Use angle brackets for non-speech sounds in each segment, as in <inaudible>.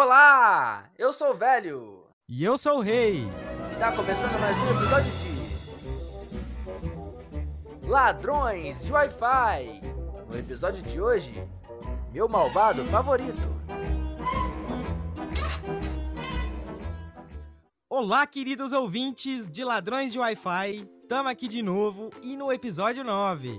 Olá, eu sou o velho. E eu sou o rei. Está começando mais um episódio de Ladrões de Wi-Fi. No episódio de hoje, meu malvado favorito. Olá, queridos ouvintes de Ladrões de Wi-Fi. Tamo aqui de novo e no episódio 9.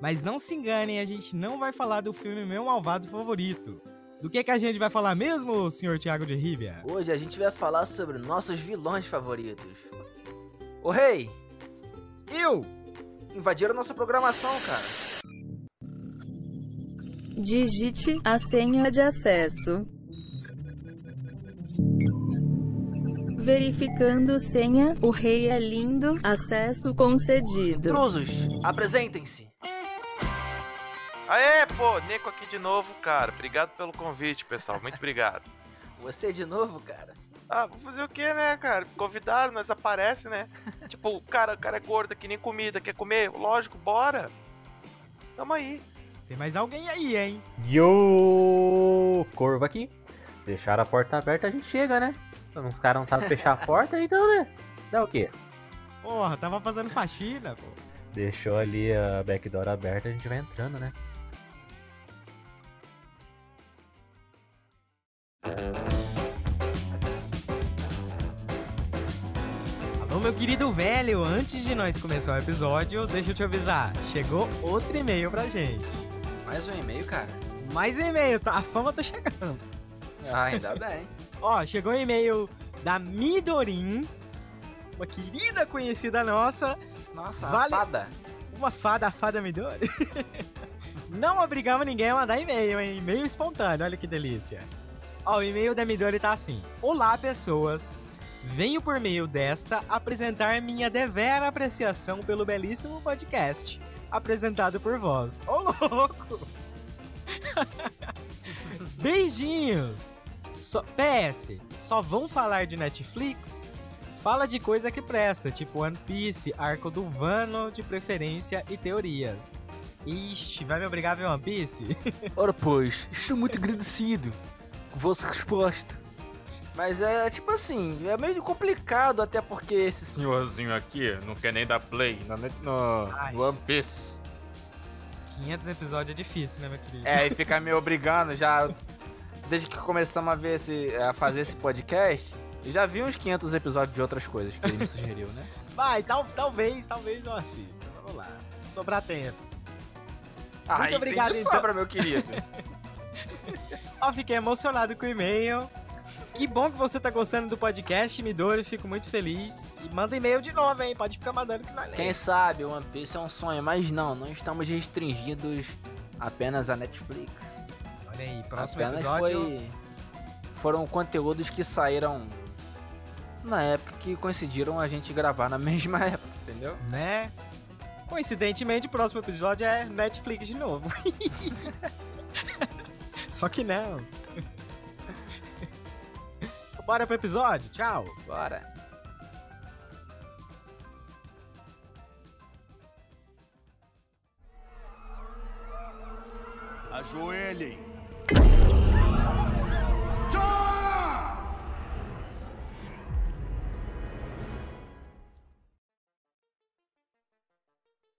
Mas não se enganem, a gente não vai falar do filme Meu Malvado Favorito. Do que, que a gente vai falar mesmo, senhor Tiago de Rivia? Hoje a gente vai falar sobre nossos vilões favoritos. Ô rei, Eu! invadiram nossa programação, cara. Digite a senha de acesso. Verificando senha, o rei é lindo, acesso concedido. Intrusos, apresentem-se. Aê, pô, Nico aqui de novo, cara. Obrigado pelo convite, pessoal. Muito obrigado. <laughs> Você de novo, cara? Ah, vou fazer o quê, né, cara? Convidaram, nós aparece, né? <laughs> tipo, o cara, o cara é gordo, que nem comida, quer comer? Lógico, bora. Tamo aí. Tem mais alguém aí, hein? Yo! Corvo aqui. Deixar a porta aberta, a gente chega, né? Os caras não sabem fechar a <laughs> porta, então, né? Dá o quê? Porra, tava fazendo faxina, pô. Deixou ali a backdoor aberta, a gente vai entrando, né? Alô, meu querido velho, antes de nós começar o episódio, deixa eu te avisar. Chegou outro e-mail pra gente. Mais um e-mail, cara? Mais um e-mail, tá? a fama tá chegando. Ah, ainda bem. <laughs> Ó, chegou um e-mail da Midorin, uma querida conhecida nossa, Nossa, Vale- a fada. uma fada, a fada Midori. <laughs> Não obrigamos ninguém a mandar e-mail, hein? E-mail espontâneo, olha que delícia. Ó, o e-mail da Midori tá assim: Olá, pessoas. Venho por meio desta apresentar minha devera apreciação pelo belíssimo podcast apresentado por vós. Ô, louco! <laughs> Beijinhos! Só- PS, só vão falar de Netflix? Fala de coisa que presta, tipo One Piece, Arco do Vano, de preferência e teorias. Ixi, vai me obrigar a ver One Piece? <laughs> Ora, pois, estou muito agradecido vossa resposta. Mas é tipo assim, é meio complicado, até porque esse Senhorzinho aqui não quer nem dar play no, no Ai. One Piece. 500 episódios é difícil, né, meu querido? É, e <laughs> fica me obrigando já. Desde que começamos a ver esse. a fazer esse podcast, eu já vi uns 500 episódios de outras coisas que ele me sugeriu, né? <laughs> Vai, tal, talvez, talvez eu assista. Vamos lá. Sobrar tempo. Ah, Muito obrigado, entendi então. sobra, meu querido. <laughs> Ó, fiquei emocionado com o e-mail. Que bom que você tá gostando do podcast, Midori. Fico muito feliz. E manda e-mail de novo, hein? Pode ficar mandando que nós Quem lemos. sabe One Piece é um sonho, mas não, não estamos restringidos apenas a Netflix. Olha aí, próximo apenas episódio. foi. Foram conteúdos que saíram na época que coincidiram a gente gravar na <laughs> mesma época, entendeu? Né? Coincidentemente, o próximo episódio é Netflix de novo. <laughs> Só que não. <laughs> Bora pro episódio? Tchau. Bora. Ajoelhem.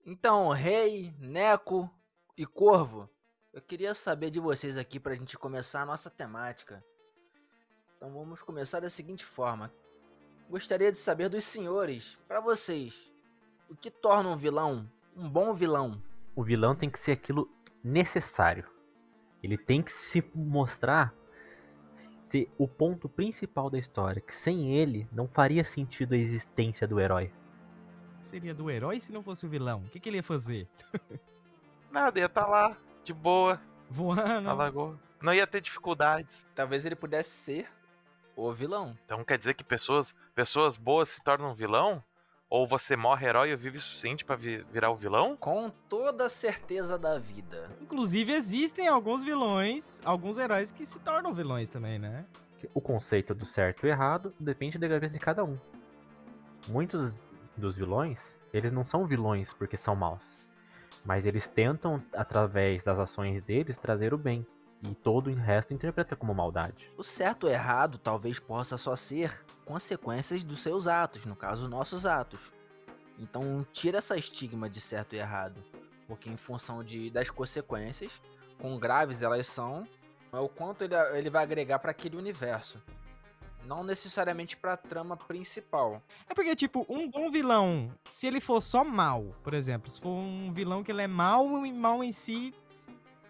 Então, Rei, Neco e Corvo, eu queria saber de vocês aqui pra gente começar a nossa temática. Então vamos começar da seguinte forma. Gostaria de saber dos senhores, pra vocês, o que torna um vilão um bom vilão? O vilão tem que ser aquilo necessário. Ele tem que se mostrar ser o ponto principal da história, que sem ele não faria sentido a existência do herói. Seria do herói se não fosse o vilão? O que, que ele ia fazer? <laughs> Nada, ia tá lá, de boa, Voando? na lagoa. Não ia ter dificuldades. Talvez ele pudesse ser o vilão. Então quer dizer que pessoas, pessoas boas se tornam vilão? Ou você morre herói e vive o suficiente pra vi- virar o vilão? Com toda a certeza da vida. Inclusive, existem alguns vilões, alguns heróis que se tornam vilões também, né? O conceito do certo e errado depende da cabeça de cada um. Muitos dos vilões, eles não são vilões porque são maus. Mas eles tentam, através das ações deles, trazer o bem. E todo o resto interpreta como maldade. O certo ou errado talvez possa só ser consequências dos seus atos, no caso, nossos atos. Então, tira essa estigma de certo e errado, porque em função de, das consequências, quão graves elas são, é o quanto ele, ele vai agregar para aquele universo. Não necessariamente pra trama principal. É porque, tipo, um bom vilão, se ele for só mal, por exemplo, se for um vilão que ele é mal e mal em si,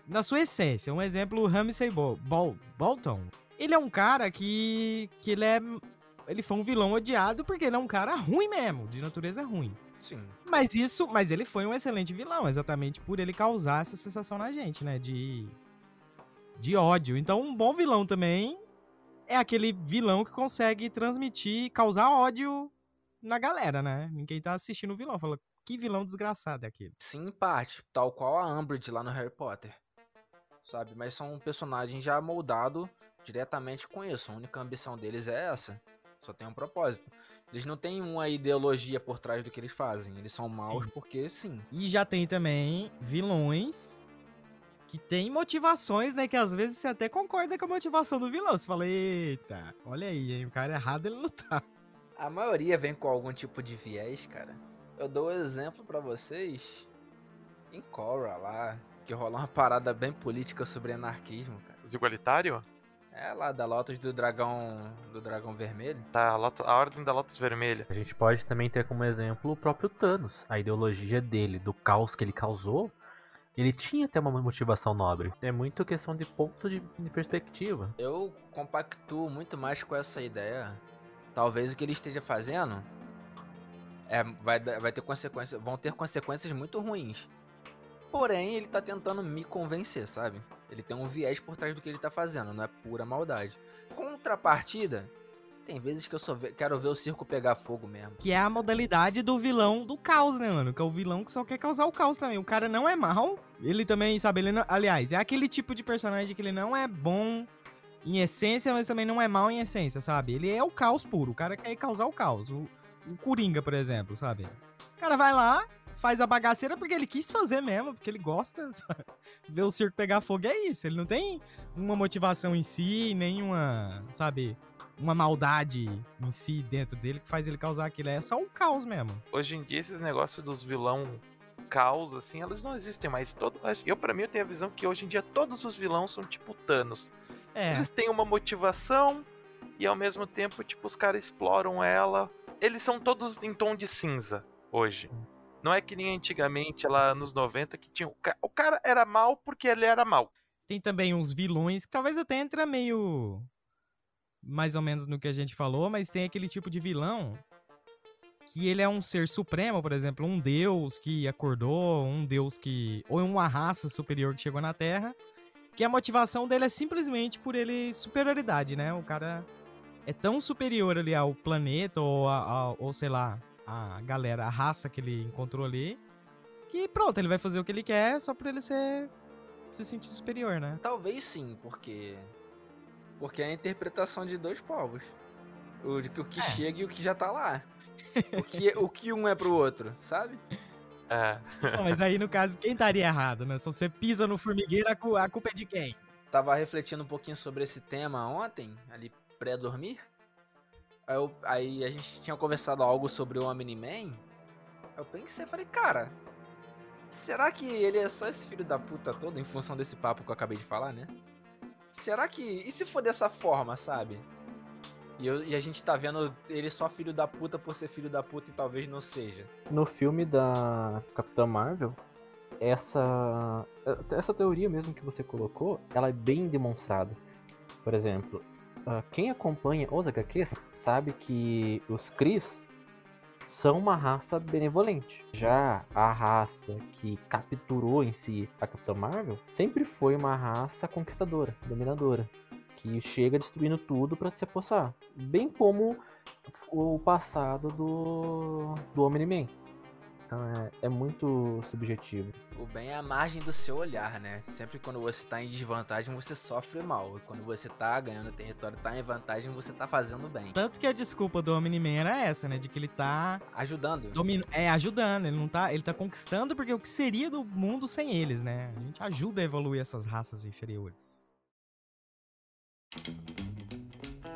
na sua essência. Um exemplo, o Ramsay Bol Bol Bolton. Ele é um cara que, que ele é... Ele foi um vilão odiado porque ele é um cara ruim mesmo, de natureza ruim. Sim. Mas isso, mas ele foi um excelente vilão, exatamente por ele causar essa sensação na gente, né, de de ódio. Então, um bom vilão também é aquele vilão que consegue transmitir, causar ódio na galera, né? Ninguém tá assistindo o vilão, fala, que vilão desgraçado é aquele. Sim, em parte, tal qual a Umbridge lá no Harry Potter. Sabe, mas são personagens já moldados diretamente com isso. A única ambição deles é essa. Só tem um propósito. Eles não têm uma ideologia por trás do que eles fazem. Eles são maus Sim. porque sim. E já tem também vilões que tem motivações, né? Que às vezes você até concorda com a motivação do vilão. Você fala, eita, olha aí, hein? O cara errado ele não tá. A maioria vem com algum tipo de viés, cara. Eu dou um exemplo pra vocês em Korra lá, que rolou uma parada bem política sobre anarquismo, cara. Os igualitários? É lá da Lotus do Dragão do Dragão Vermelho. Tá, a, Lotus- a Ordem da Lotus Vermelha. A gente pode também ter como exemplo o próprio Thanos. A ideologia dele, do caos que ele causou, ele tinha até uma motivação nobre. É muito questão de ponto de, de perspectiva. Eu compactuo muito mais com essa ideia. Talvez o que ele esteja fazendo é, vai, vai ter consequências, vão ter consequências muito ruins. Porém, ele tá tentando me convencer, sabe? Ele tem um viés por trás do que ele tá fazendo, não é pura maldade. Contrapartida, tem vezes que eu só quero ver o circo pegar fogo mesmo. Que é a modalidade do vilão do caos, né, mano? Que é o vilão que só quer causar o caos também. O cara não é mal. Ele também, sabe, ele não... Aliás, é aquele tipo de personagem que ele não é bom em essência, mas também não é mal em essência, sabe? Ele é o caos puro. O cara quer causar o caos. O, o Coringa, por exemplo, sabe? O cara vai lá, faz a bagaceira porque ele quis fazer mesmo, porque ele gosta. <laughs> sabe? Ver o circo pegar fogo é isso. Ele não tem uma motivação em si, nenhuma, sabe? Uma maldade em si dentro dele que faz ele causar aquilo. É só o caos mesmo. Hoje em dia, esses negócios dos vilão caos, assim, elas não existem mais. Todo, eu, pra mim, eu tenho a visão que hoje em dia todos os vilões são tipo Thanos. É. Eles têm uma motivação e ao mesmo tempo, tipo, os caras exploram ela. Eles são todos em tom de cinza hoje. Não é que nem antigamente, lá nos 90, que tinha. o ca- O cara era mal porque ele era mal. Tem também uns vilões que talvez até entra meio mais ou menos no que a gente falou, mas tem aquele tipo de vilão que ele é um ser supremo, por exemplo, um deus que acordou, um deus que ou uma raça superior que chegou na Terra, que a motivação dele é simplesmente por ele superioridade, né? O cara é tão superior ali ao planeta ou a, a- ou sei lá, a galera, a raça que ele encontrou ali, que pronto, ele vai fazer o que ele quer só por ele ser se sentir superior, né? Talvez sim, porque. Porque é a interpretação de dois povos. O, o que É. chega e o que já tá lá. <laughs> O que, o que um é pro outro, sabe? É. Não, mas aí, no caso, quem estaria errado, né? Se você pisa no formigueiro, a cu- a culpa é de quem? Tava refletindo um pouquinho sobre esse tema ontem, ali pré-dormir. Aí, eu- aí a gente tinha conversado algo sobre o Omni-Man. Eu pensei, falei, cara, será que ele é só esse filho da puta todo em função desse papo que eu acabei de falar, né? Será que. E se for dessa forma, sabe? E, eu- e a gente tá vendo ele só filho da puta por ser filho da puta e talvez não seja. No filme da Capitã Marvel, essa essa teoria mesmo que você colocou, ela é bem demonstrada. Por exemplo, ah, quem acompanha os HQs sabe que os Kree são uma raça benevolente. Já a raça que capturou em si a Capitã Marvel sempre foi uma raça conquistadora, dominadora, que chega destruindo tudo pra se apossar. Bem como o passado do, do Omni-Man. Então é, é muito subjetivo. O bem é a margem do seu olhar, né? Sempre quando você tá em desvantagem, você sofre mal. E quando você tá ganhando território, tá em vantagem, você tá fazendo bem. Tanto que a desculpa do Omni-Man era essa, né? De que ele tá Ajudando. domin... é, ajudando, ele não tá. Ele tá conquistando porque o que seria do mundo sem eles, né? A gente ajuda a evoluir essas raças inferiores.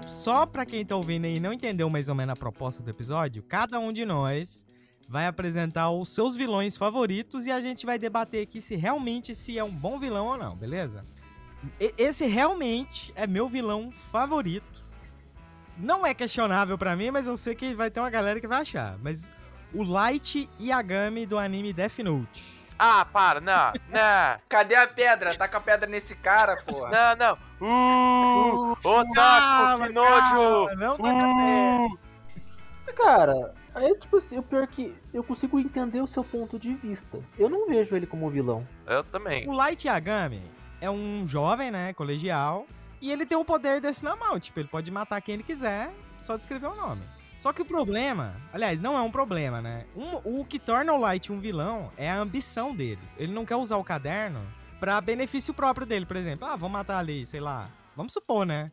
Só pra quem tá ouvindo aí e não entendeu mais ou menos a proposta do episódio, cada um de nós vai apresentar os seus vilões favoritos e a gente vai debater aqui se realmente se é um bom vilão ou não, beleza? E- esse realmente é meu vilão favorito. Não é questionável pra mim, mas eu sei que vai ter uma galera que vai achar. Mas o Light Yagami do anime Death Note. Ah, para, não, <laughs> não, Cadê a pedra? Taca a pedra nesse cara, porra. não, não. Uh, otaku, Calma, que nojo. calma, não tá cabendo. Uh, Cara, é tipo assim, o pior é que eu consigo entender o seu ponto de vista. Eu não vejo ele como vilão. eu também. O Light Yagami é um jovem, né, colegial, e ele tem o poder desse na mão, tipo, ele pode matar quem ele quiser, só descrever o nome. Só que o problema, aliás, não é um problema, né? Um- o que torna o Light um vilão é a ambição dele. Ele não quer usar o caderno pra benefício próprio dele, por exemplo. Ah, vou matar ali, sei lá. Vamos supor, né?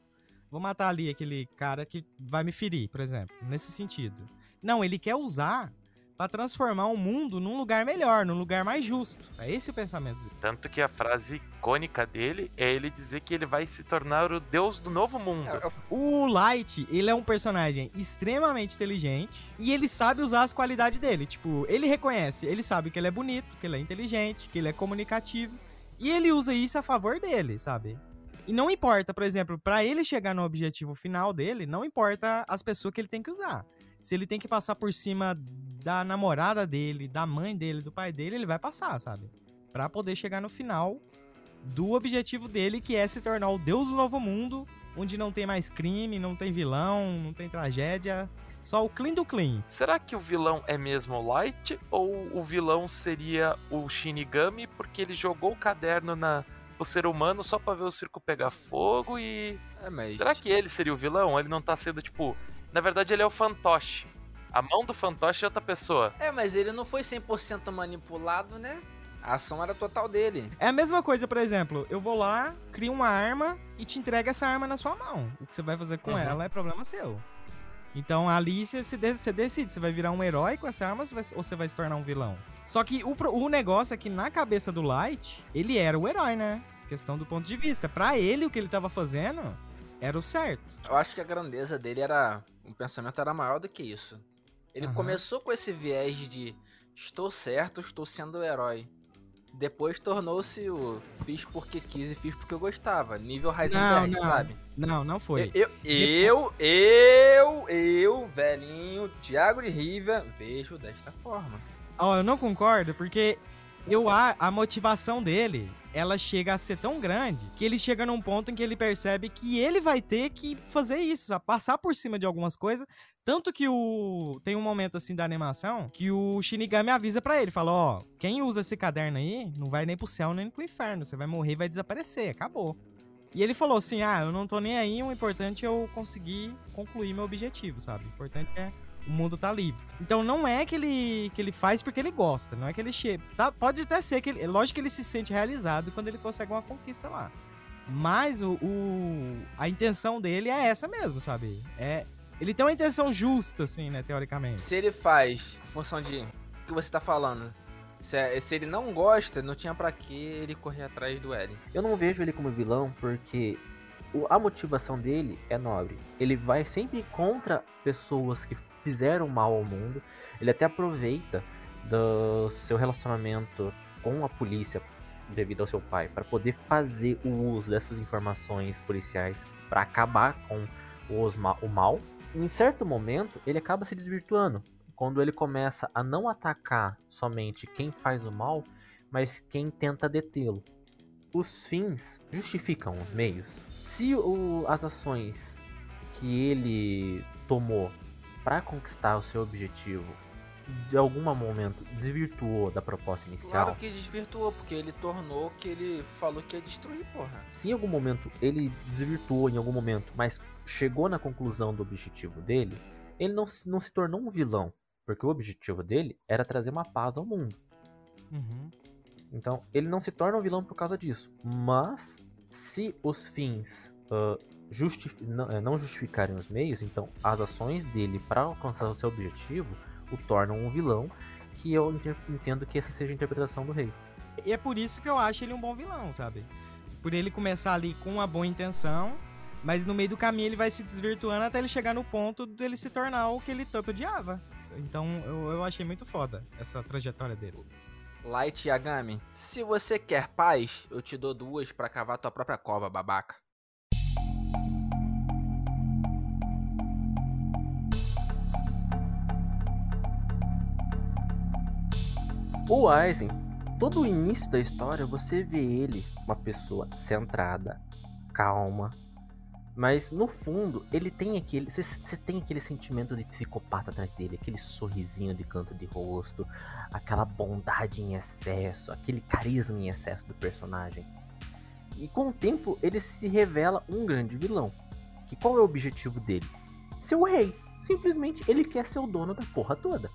Vou matar ali aquele cara que vai me ferir, por exemplo. Nesse sentido. Não, ele quer usar pra transformar o mundo num lugar melhor, num lugar mais justo. É esse o pensamento dele. Tanto que a frase icônica dele é ele dizer que ele vai se tornar o deus do novo mundo. É, é- O Light, ele é um personagem extremamente inteligente e ele sabe usar as qualidades dele. Tipo, ele reconhece, ele sabe que ele é bonito, que ele é inteligente, que ele é comunicativo e ele usa isso a favor dele, sabe? E não importa, por exemplo, pra ele chegar no objetivo final dele, não importa as pessoas que ele tem que usar. Se ele tem que passar por cima da namorada dele, da mãe dele, do pai dele, ele vai passar, sabe? Pra poder chegar no final do objetivo dele, que é se tornar o deus do novo mundo, onde não tem mais crime, não tem vilão, não tem tragédia, só o clean do clean. Será que o vilão é mesmo o Light ou o vilão seria o Shinigami porque ele jogou o caderno na o ser humano só pra ver o circo pegar fogo e é, mas... será que ele seria o vilão? Ele não tá sendo tipo, na verdade ele é o fantoche. A mão do fantoche é outra pessoa. É, mas ele não foi 100% manipulado, né? A ação era total dele. É a mesma coisa, por exemplo, eu vou lá, crio uma arma e te entrego essa arma na sua mão. O que você vai fazer com Uhum. ela é problema seu. Então ali você, decide, você vai virar um herói com essa arma ou você vai- se tornar um vilão. Só que o, o negócio é que na cabeça do Light, ele era o herói, né? Questão do ponto de vista. Pra ele, o que ele tava fazendo era o certo. Eu acho que a grandeza dele era. O pensamento era maior do que isso. Ele Aham. começou com esse viés de estou certo, estou sendo o herói. Depois tornou-se o fiz porque quis e fiz porque eu gostava. Nível Heisenberg, não. sabe? Não, não foi. Eu, eu, eu, eu, velhinho, Thiago de Riva, vejo desta forma. Ó, eu não concordo, porque eu a, a motivação dele, ela chega a ser tão grande que ele chega num ponto em que ele percebe que ele vai ter que fazer isso, sabe? passar por cima de algumas coisas. Tanto que o tem um momento assim da animação que o Shinigami avisa pra ele, fala, ó, quem usa esse caderno aí não vai nem pro céu nem pro inferno, você vai morrer vai desaparecer, acabou. E ele falou assim: "Ah, eu não tô nem aí, o importante é eu conseguir concluir meu objetivo, sabe? O importante é o mundo tá livre. Então não é que ele, que ele faz porque ele gosta, não é que ele chega. Tá, pode até ser que ele. é Lógico que ele se sente realizado quando ele consegue uma conquista lá. Mas o, o- a intenção dele é essa mesmo, sabe? É. Ele tem uma intenção justa, assim, né, teoricamente. Se ele faz em função de o que você tá falando, se, é- se ele não gosta, não tinha pra que ele correr atrás do Eren. Eu não vejo ele como vilão porque o- a motivação dele é nobre. Ele vai sempre contra pessoas que fizeram mal ao mundo. Ele até aproveita do seu relacionamento com a polícia devido ao seu pai para poder fazer o uso dessas informações policiais para acabar com os ma- o mal. Em certo momento, ele acaba se desvirtuando quando ele começa a não atacar somente quem faz o mal, mas quem tenta detê-lo os fins justificam os meios. Se o- as ações que ele tomou para conquistar o seu objetivo de algum momento desvirtuou da proposta inicial, Claro que desvirtuou, porque ele tornou o que ele falou que ia destruir, porra. se em algum momento ele desvirtuou em algum momento, mas chegou na conclusão do objetivo dele, ele não se, não se tornou um vilão, porque o objetivo dele era trazer uma paz ao mundo. Uhum. Então, ele não se torna um vilão por causa disso. Mas, se os fins justif- não, eh, não justificarem os meios, então as ações dele para alcançar o seu objetivo o tornam um vilão, que eu entendo que essa seja a interpretação do rei. E é por isso que eu acho ele um bom vilão, sabe? Por ele começar ali com uma boa intenção, Mas no meio do caminho ele vai se desvirtuando até ele chegar no ponto dele se tornar o que ele tanto odiava. Então eu, eu achei muito foda essa trajetória dele. Light Yagami, se você quer paz, eu te dou duas pra cavar tua própria cova, babaca. O Aizen, todo o início da história, você vê ele uma pessoa centrada, calma. Mas no fundo, ele tem aquele. Você tem aquele sentimento de psicopata atrás dele, aquele sorrisinho de canto de rosto, aquela bondade em excesso, aquele carisma em excesso do personagem. E com o tempo, ele se revela um grande vilão. Que qual é o objetivo dele? Ser o rei. Simplesmente ele quer ser o dono da porra toda.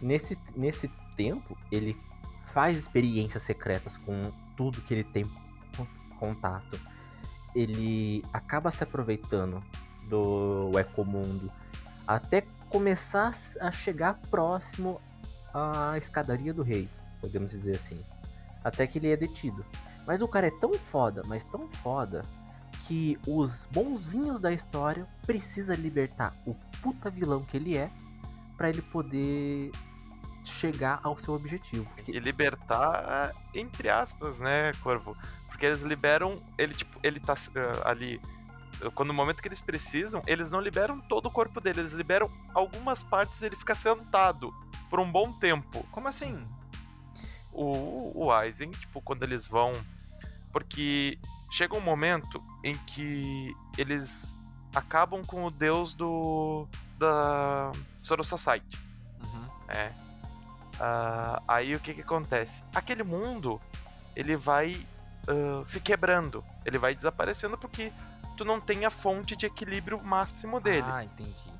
Nesse, nesse tempo, ele faz experiências secretas com tudo que ele tem contato. Ele acaba se aproveitando do Ecomundo até começar a chegar próximo à escadaria do rei, podemos dizer assim. Até que ele é detido. Mas o cara é tão foda, mas tão foda, que os bonzinhos da história precisa libertar o puta vilão que ele é para ele poder chegar ao seu objetivo. E libertar, entre aspas, né, Corvo? Porque eles liberam. Ele, tipo, ele tá uh, ali. Quando no momento que eles precisam, eles não liberam todo o corpo dele, eles liberam algumas partes e ele fica sentado por um bom tempo. Como assim? O, o Aizen, tipo, quando eles vão. Porque chega um momento em que eles acabam com o deus do. da Soro Society. Uhum. É. Uh, aí o que que acontece? Aquele mundo, ele vai uh, se quebrando. Ele vai desaparecendo porque tu não tem a fonte de equilíbrio máximo dele. Ah, entendi.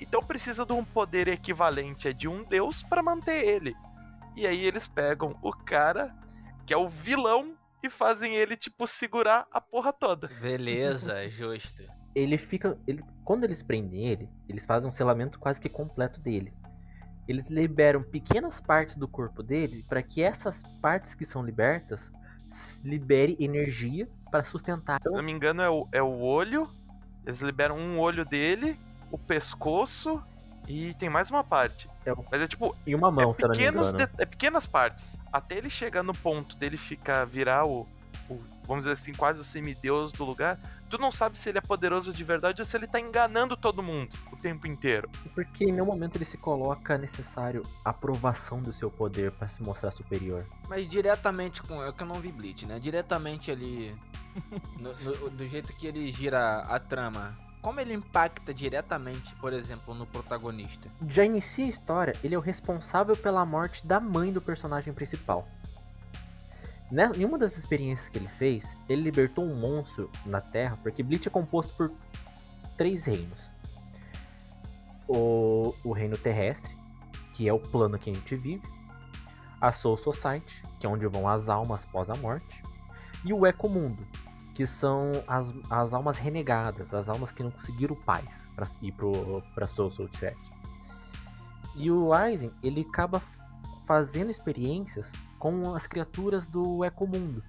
Então precisa de um poder equivalente a de um deus para manter ele. E aí eles pegam o cara, que é o vilão, e fazem ele, tipo, segurar a porra toda. Beleza, <laughs> justo. Ele fica. Ele, quando eles prendem ele, eles fazem um selamento quase que completo dele eles liberam pequenas partes do corpo dele para que essas partes que são libertas libere energia para sustentar. Se não me engano, é o, é o olho. Eles liberam um olho dele, o pescoço e tem mais uma parte. É o... Mas é tipo. E uma mão, é se pequenos não me engano. de- É pequenas partes. Até ele chegar no ponto dele ficar, virar o, o, Vamos dizer assim, quase o semideus do lugar. Tu não sabe se ele é poderoso de verdade ou se ele tá enganando todo mundo o tempo inteiro. Porque em nenhum momento ele se coloca necessário a aprovação do seu poder para se mostrar superior. Mas diretamente com. É que eu não vi Bleach, né? Diretamente ali. <laughs> no- no- do jeito que ele gira a trama. Como ele impacta diretamente, por exemplo, no protagonista? Já inicia a história, ele é o responsável pela morte da mãe do personagem principal. Né- Em uma das experiências que ele fez, ele libertou um monstro na Terra, porque Bleach é composto por três reinos. O, o reino terrestre, que é o plano que a gente vive. A Soul Society, que é onde vão as almas após a morte. E o Ecomundo, que são as, as almas renegadas, as almas que não conseguiram paz para ir pro, pra Soul Society. E o Aizen, ele acaba fazendo experiências com as criaturas do Ecomundo.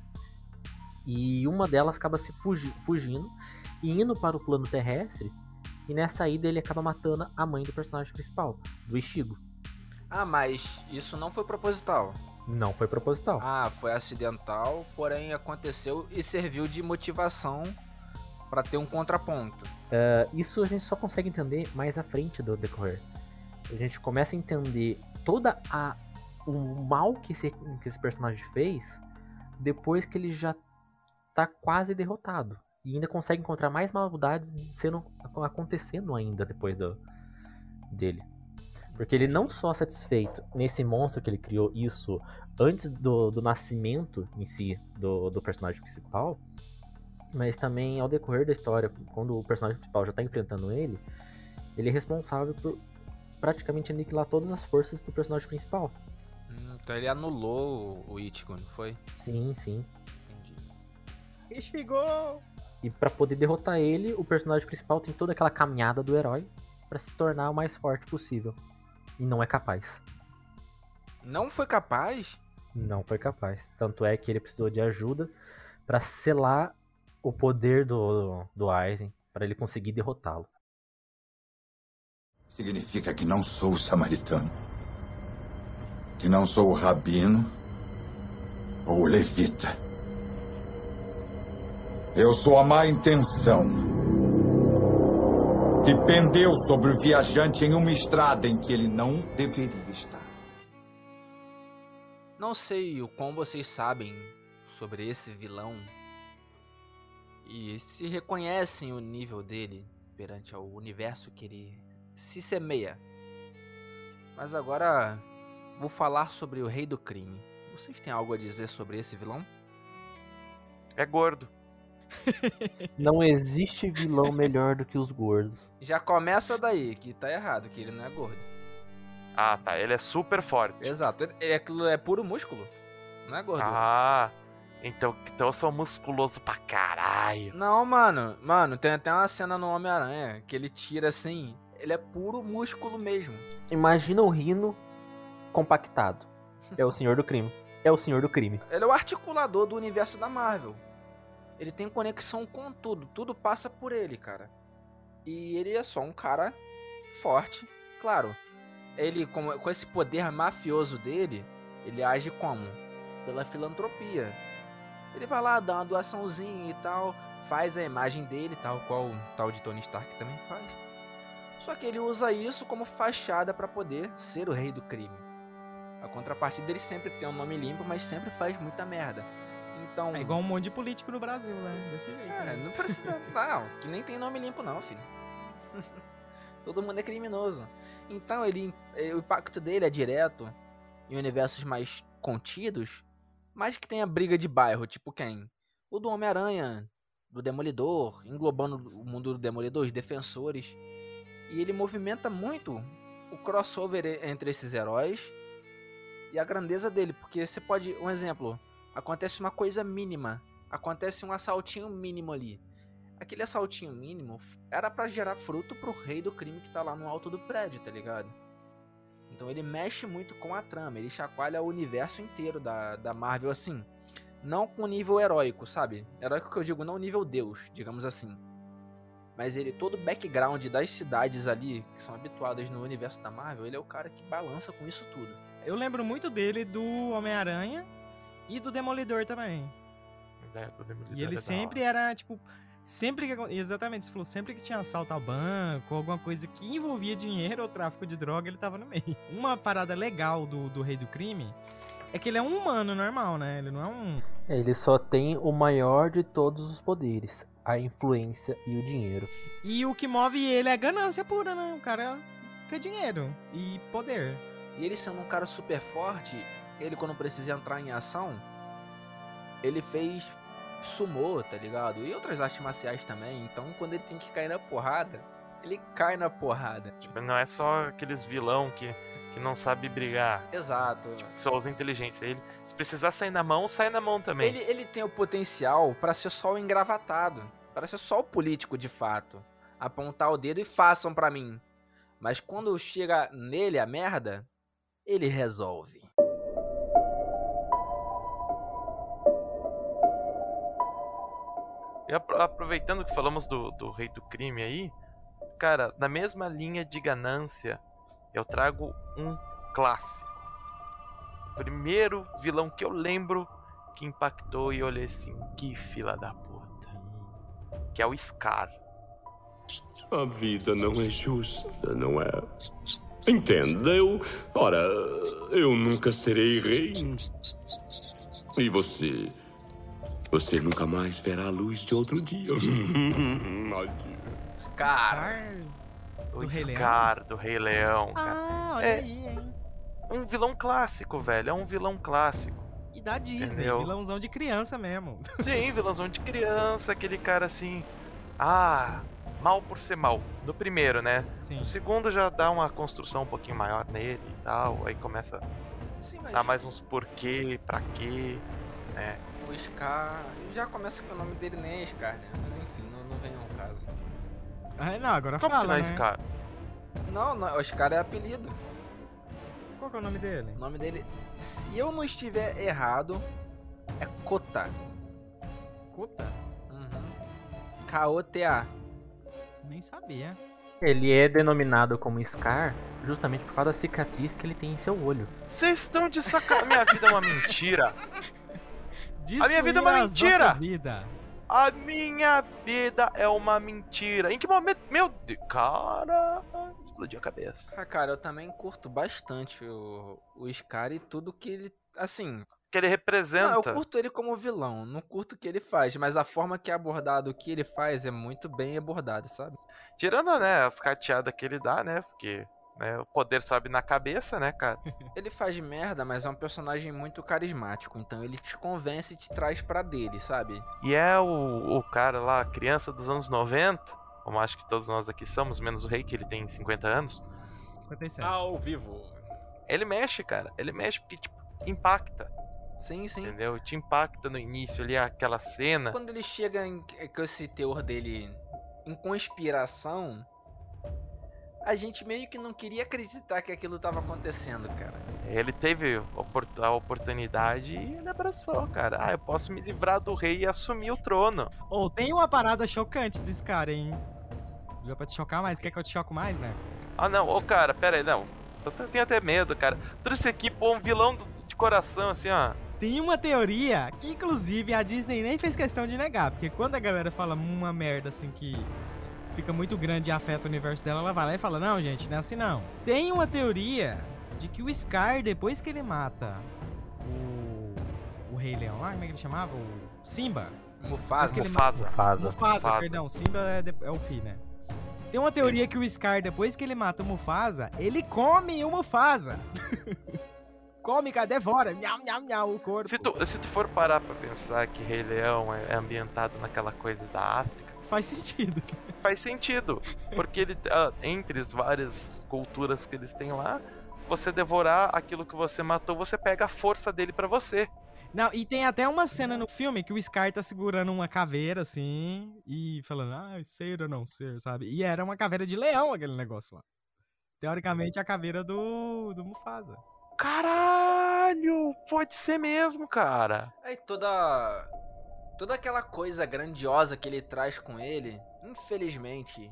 E uma delas acaba se fugi- fugindo e indo para o plano terrestre. E nessa ida ele acaba matando a mãe do personagem principal, do Ishigo. Ah, mas isso não foi proposital. Não foi proposital. Ah, foi acidental, porém aconteceu e serviu de motivação pra ter um contraponto. Uh, isso a gente só consegue entender mais à frente do decorrer. A gente começa a entender toda a o mal que esse, que esse personagem fez depois que ele já tá quase derrotado. E ainda consegue encontrar mais maldades sendo, acontecendo ainda depois do, dele. Porque ele não só satisfeito nesse monstro que ele criou isso antes do, do nascimento em si do, do personagem principal, mas também ao decorrer da história, quando o personagem principal já tá enfrentando ele, ele é responsável por praticamente aniquilar todas as forças do personagem principal. Hum, Então ele anulou o Ichigo, não foi? Sim, sim. Entendi. Chegou! E pra poder derrotar ele, o personagem principal tem toda aquela caminhada do herói pra se tornar o mais forte possível. E não é capaz. Não foi capaz? Não foi capaz. Tanto é que ele precisou de ajuda pra selar o poder do, do Aizen, para ele conseguir derrotá-lo. Significa que não sou o samaritano. Que não sou o rabino ou o levita. Eu sou a má intenção que pendeu sobre o viajante em uma estrada em que ele não deveria estar. Não sei o quão vocês sabem sobre esse vilão e se reconhecem o nível dele perante ao universo que ele se semeia. Mas agora vou falar sobre o Rei do Crime. Vocês têm algo a dizer sobre esse vilão? É gordo. <laughs> Não existe vilão melhor do que os gordos. Já começa daí, que tá errado, que ele não é gordo. Ah, tá. Ele é super forte. Exato, é, aquilo é puro músculo, não é gordo. Ah, então, então eu sou musculoso pra caralho. Não, mano, mano, tem até uma cena no Homem-Aranha que ele tira assim, ele é puro músculo mesmo. Imagina o Rino compactado. É o <laughs> senhor do crime. É o senhor do crime. Ele é o articulador do universo da Marvel. Ele tem conexão com tudo, tudo passa por ele, cara. E ele é só um cara forte, claro. Ele, com, com esse poder mafioso dele, ele age como? Pela filantropia. Ele vai lá, dá uma doaçãozinha e tal, faz a imagem dele, tal qual o tal de Tony Stark também faz. Só que ele usa isso como fachada para poder ser o rei do crime. A contrapartida ele sempre tem um nome limpo, mas sempre faz muita merda. Então. É igual um monte de político no Brasil, né? Desse jeito. É, né? não precisa. <laughs> Não, que nem tem nome limpo, não, filho. <laughs> Todo mundo é criminoso. Então ele, eh, o impacto dele é direto em universos mais contidos, mas que tem a briga de bairro, tipo quem? O do Homem-Aranha, do Demolidor, englobando o mundo do Demolidor, os defensores. E ele movimenta muito o crossover entre esses heróis e a grandeza dele, porque você pode, um exemplo, acontece uma coisa mínima, acontece um assaltinho mínimo ali. Aquele assaltinho mínimo era pra gerar fruto pro rei do crime que tá lá no alto do prédio, tá ligado? Então ele mexe muito com a trama, ele chacoalha o universo inteiro da, da Marvel assim. Não com nível heróico, sabe? Heróico que eu digo, não nível Deus, digamos assim. Mas ele, todo o background das cidades ali, que são habituadas no universo da Marvel, ele é o cara que balança com isso tudo. Eu lembro muito dele do Homem-Aranha e do Demolidor também. É, do Demolidor E é ele da sempre era, tipo. Sempre que. Exatamente, você falou, sempre que tinha assalto ao banco, alguma coisa que envolvia dinheiro ou tráfico de droga, ele tava no meio. <laughs> Uma parada legal do, do Rei do Crime é que ele é um humano normal, né? Ele não é um. Ele só tem o maior de todos os poderes: a influência e o dinheiro. E o que move ele é ganância pura, né? O cara quer dinheiro e poder. E ele sendo um cara super forte, ele quando precisa entrar em ação, ele fez sumô, tá ligado? E outras artes marciais também. Então quando ele tem que cair na porrada, ele cai na porrada. Tipo, não é só aqueles vilão que, que não sabe brigar. Exato. Que só usa inteligência. Ele, se precisar sair na mão, sai na mão também. Ele, ele tem o potencial pra ser só o engravatado, Pra ser só o político de fato, apontar o dedo e façam pra mim. Mas quando chega nele a merda, ele resolve. E apro- aproveitando que falamos do, do rei do crime aí, cara, na mesma linha de ganância, eu trago um clássico. Primeiro vilão que eu lembro que impactou e olhei assim, que fila da puta. Que é o Scar. A vida não é justa, não é? Entenda, eu. Ora, eu nunca serei rei. E você. Você nunca mais verá a luz de outro dia. <laughs> Adeus. Cara, O Do Rei Leão? Scar do Rei Leão. cara. Ah, olha É. aí, hein? Um vilão clássico, velho. É um vilão clássico. E da Disney, Entendeu? vilãozão de criança mesmo. Sim, vilãozão de criança, aquele cara assim. Ah, mal por ser mal. No primeiro, né? Sim. No segundo já dá uma construção um pouquinho maior nele e tal. Aí começa sim, a mas dar mais uns porquê, pra quê. né? o Scar. Já começa que o nome dele nem é Scar, né? Mas enfim, não, não vem ao caso. Ah, não, agora Como que fala, não é né? Não, não, o Scar é apelido. Qual que é o nome dele? O nome dele, se eu não estiver errado, é Kota. Kota? Uhum. K-O-T-A. Nem sabia. Ele é denominado como Scar justamente por causa da cicatriz que ele tem em seu olho. Vocês estão de sacanagem. Minha vida é uma mentira. <laughs> A minha vida é uma Destruir mentira! vidas. A minha vida é uma mentira. Em que momento. Meu Deus. Cara. Explodiu a cabeça. Ah, cara, eu também curto bastante o, o Scar e tudo que ele. Assim. Que ele representa. Não, eu curto ele como vilão, não curto o que ele faz, mas a forma que é abordado o que ele faz é muito bem abordado, sabe? Tirando, né, as cateadas que ele dá, né? Porque né, o poder sobe na cabeça, né, cara? <laughs> Ele faz merda, mas é um personagem muito carismático, então ele te convence e te traz pra dele, sabe? E é o, o cara lá, criança dos anos 90, como acho que todos nós aqui somos, menos o rei, que ele tem 50 anos. 57. Ao vivo. Ele mexe, cara. Ele mexe porque, tipo, impacta. Sim, sim. Entendeu? Te impacta no início ali, aquela cena. Quando ele chega em, com esse teor dele em conspiração, a gente meio que não queria acreditar que aquilo tava acontecendo, cara. Ele teve a oportunidade e ele abraçou, cara. Ah, eu posso me livrar do rei e assumir o trono. Ou tem uma parada chocante desse cara, hein? Já pra te chocar mais? Quer que eu te choco mais, né? Ah, não, ô cara, pera aí, não. Eu te- tenho até medo, cara. Trouxe aqui, pô, um vilão de coração, assim, ó. Tem uma teoria que, inclusive, a Disney nem fez questão de negar. Porque quando a galera fala uma merda assim que fica muito grande e afeta o universo dela, ela vai lá e fala: Não, gente, não é assim não. Tem uma teoria de que o Scar, depois que ele mata o. O Rei Leão lá, como é que ele chamava? O Simba. Mufasa. ele Mufasa. Mufasa. Mufasa, perdão. Simba é, de- é o Fi, né? Tem uma teoria que o Scar, depois que ele mata o Mufasa, ele come o Mufasa. <laughs> come, cara, devora. Nham, nham, nham, o corpo. Se tu, se tu for parar pra pensar que Rei Leão é é ambientado naquela coisa da África, Faz sentido. faz sentido. Porque ele, ah, entre as várias culturas que eles têm lá, você devorar aquilo que você matou, você pega a força dele pra você. Não, e tem até uma cena no filme que o Scar tá segurando uma caveira, assim, e falando, ah, ser ou não ser, sabe? E era uma caveira de leão aquele negócio lá. Teoricamente, a caveira do, do Mufasa. Caralho! Pode ser mesmo, cara. Aí toda. Toda aquela coisa grandiosa que ele traz com ele, infelizmente,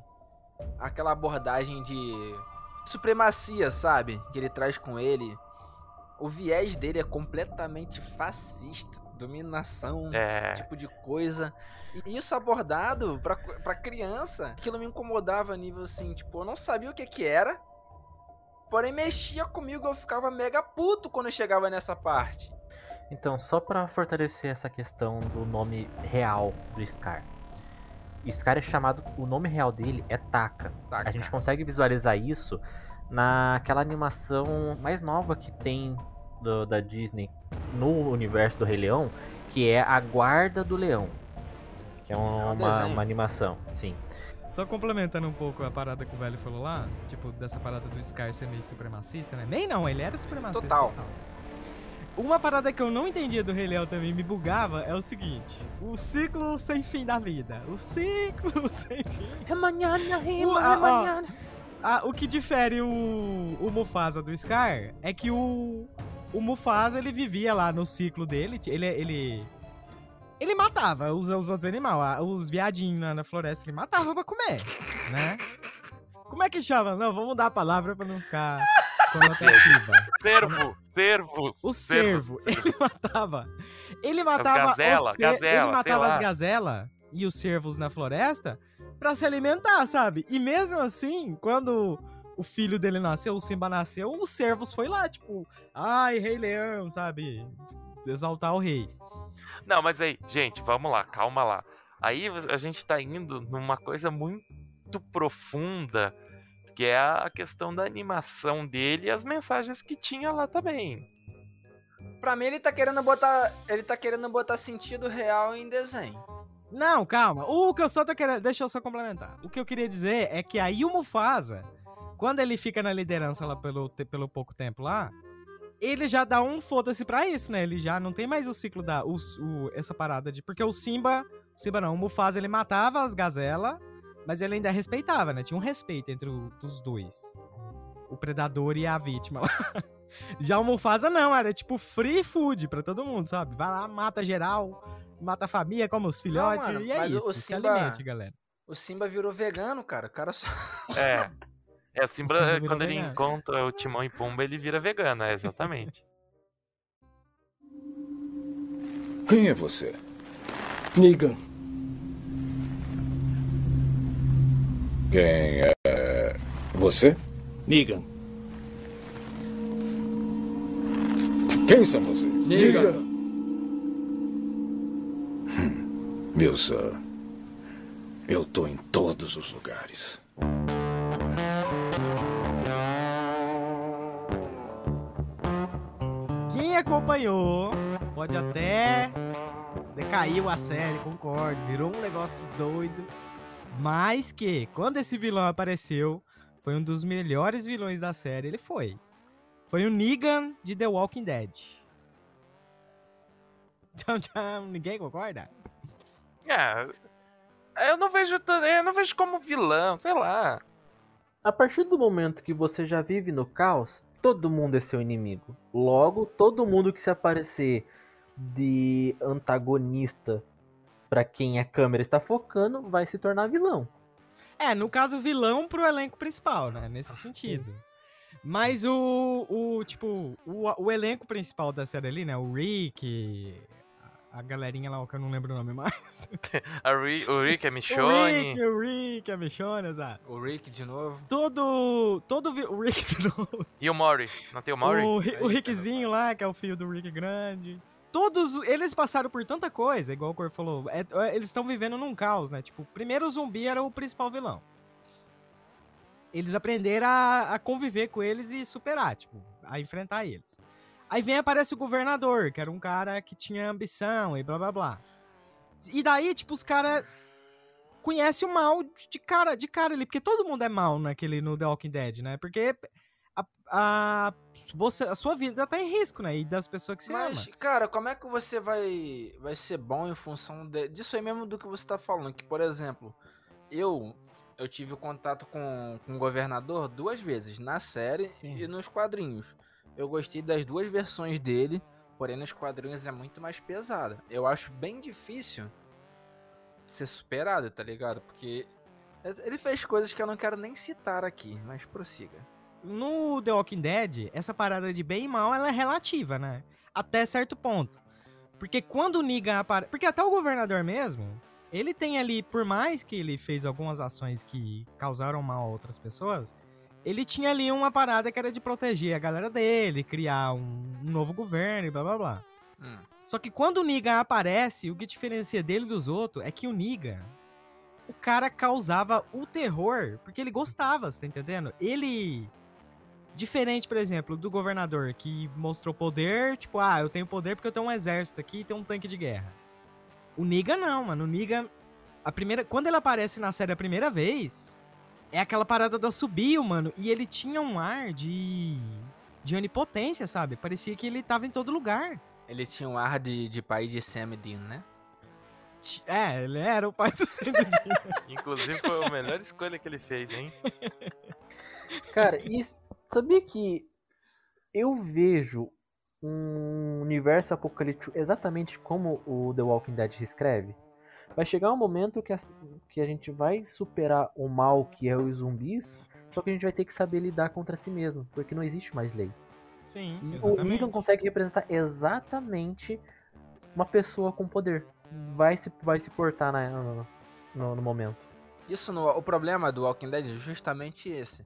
aquela abordagem de supremacia, sabe? Que ele traz com ele. O viés dele é completamente fascista. Dominação, É. esse tipo de coisa. E isso abordado pra, pra criança, aquilo me incomodava a nível assim, tipo, eu não sabia o que que era. Porém, mexia comigo, eu ficava mega puto quando chegava nessa parte. Então, só pra fortalecer essa questão do nome real do Scar. Scar é chamado. O nome real dele é Taka. Tá, A gente consegue visualizar isso naquela animação mais nova que tem do- da Disney no universo do Rei Leão, que é A Guarda do Leão. Que é um uma, uma animação, sim. Só complementando um pouco a parada que o velho falou lá, tipo, dessa parada do Scar ser meio supremacista, né? Nem não, ele era supremacista. Total. Uma parada que eu não entendia do Rei Leão também me bugava é o seguinte: o ciclo sem fim da vida. O ciclo <laughs> sem fim. O, ah, ó, ah, o que difere o, o Mufasa do Scar é que o, o Mufasa ele vivia lá no ciclo dele. Ele, ele, ele matava os, os outros animais, os viadinhos lá na floresta, ele matava pra comer, né? Como é que chama? Não, vamos mudar a palavra pra não ficar <laughs> conotativa. Servo, servo, O cervo, <laughs> ele matava. Ele matava, gazela, os cer- gazela, ele matava as gazelas e os cervos na floresta pra se alimentar, sabe? E mesmo assim, quando o filho dele nasceu, o Simba nasceu, os servos foi lá, tipo, ai, Rei Leão, sabe? Exaltar o rei. Não, mas aí, gente, vamos lá, calma lá. Aí a gente tá indo numa coisa muito profunda, que é a questão da animação dele e as mensagens que tinha lá também. Pra mim ele tá querendo botar. Ele tá querendo botar sentido real em desenho. Não, calma. O que eu só tô querendo. Deixa eu só complementar. O que eu queria dizer é que aí o Mufasa, quando ele fica na liderança lá pelo, pelo pouco tempo lá, ele já dá um foda-se pra isso, né? Ele já não tem mais o ciclo da. o- o- essa parada de. Porque o Simba. O Simba não, o Mufasa ele matava as gazelas, mas ele ainda respeitava, né? Tinha um respeito entre o- os dois. O predador e a vítima. <laughs> Já o Mufasa não, era tipo free food pra todo mundo, sabe? Vai lá, mata geral, mata a família, come os filhotes, mano, e é isso. o Se Simba- alimente, galera. O Simba virou vegano, cara. O cara só. É. <laughs> É, o Simba, virou quando ele vegano. encontra o Timão e Pumba, ele vira vegano, é, exatamente. <laughs> Quem é você? Negan. Quem é. Você? Negan. Quem são vocês? Negan. Wilson. Eu tô em todos os lugares. Quem acompanhou pode até decaiu a série, concordo, virou um negócio doido. Mas que, quando esse vilão apareceu, foi um dos melhores vilões da série. Ele foi. Foi o Negan de The Walking Dead. <laughs> Tchau, tchau. Ninguém concorda? É. Eu não vejo. Eu não vejo como vilão, sei lá. A partir do momento que você já vive no caos, todo mundo é seu inimigo. Logo, todo mundo que se aparecer de antagonista pra quem a câmera está focando vai se tornar vilão. É, no caso, vilão pro elenco principal, né? Nesse sentido. Mas o, o tipo, o, o elenco principal da série ali, né? O Rick, a, galerinha lá, que eu não lembro o nome mais. <laughs> A Ri- o Rick é O Michonne. Rick, o Rick, a Michonne, exato. O Rick de novo. Todo, todo o Rick de novo. E o Maury. Não tem o Maury? O, Ri- o Rickzinho lá, que é o filho do Rick grande. Todos, eles passaram por tanta coisa, igual o Cor falou. é- é- eles estão vivendo num caos, né? Tipo, primeiro o zumbi era o principal vilão. Eles aprenderam a, a conviver com eles e superar, tipo, a enfrentar eles. Aí vem aparece o governador, que era um cara que tinha ambição e blá blá blá. E daí, tipo, os caras conhecem o mal de cara, de cara ali, porque todo mundo é mal naquele no The Walking Dead, né? Porque a, a, você, a sua vida tá em risco, né? E das pessoas que você Mas, ama. cara, como é que você vai, vai ser bom em função de- disso aí mesmo do que você tá falando? Que, por exemplo, eu eu tive contato com, com o governador duas vezes, na série Sim. e nos quadrinhos. Eu gostei das duas versões dele, porém nos quadrinhos é muito mais pesada. Eu acho bem difícil ser superado, tá ligado? Porque ele fez coisas que eu não quero nem citar aqui, mas prossiga. No The Walking Dead, essa parada de bem e mal, ela é relativa, né? Até certo ponto. Porque quando o Negan aparece... Porque até o governador mesmo, ele tem ali, por mais que ele fez algumas ações que causaram mal a outras pessoas, ele tinha ali uma parada que era de proteger a galera dele, criar um, um novo governo e blá blá blá. Hum. Só que quando o Negan aparece, o que diferencia dele dos outros é que o Negan, o cara causava o terror porque ele gostava, você tá entendendo? Ele. Diferente, por exemplo, do governador que mostrou poder, tipo, ah, eu tenho poder porque eu tenho um exército aqui e tenho um tanque de guerra. O Negan não, mano. O Negan. A primeira, quando ele aparece na série a primeira vez, é aquela parada do assobio, mano. E ele tinha um ar de. de onipotência, sabe? Parecia que ele tava em todo lugar. Ele tinha um ar de, de pai de Sam Dean, né? É, ele era o pai do <laughs> Sandy Inclusive foi a melhor escolha que ele fez, hein? <laughs> Cara, e sabia que eu vejo um universo apocalíptico exatamente como o The Walking Dead escreve? Vai chegar um momento que a, que a gente vai superar o mal que é os zumbis, só que a gente vai ter que saber lidar contra si mesmo, porque não existe mais lei. Sim, E o exatamente. Negan consegue representar exatamente uma pessoa com poder. Vai se, vai se portar na- no, no- no momento. Isso no, o problema do Walking Dead é justamente esse.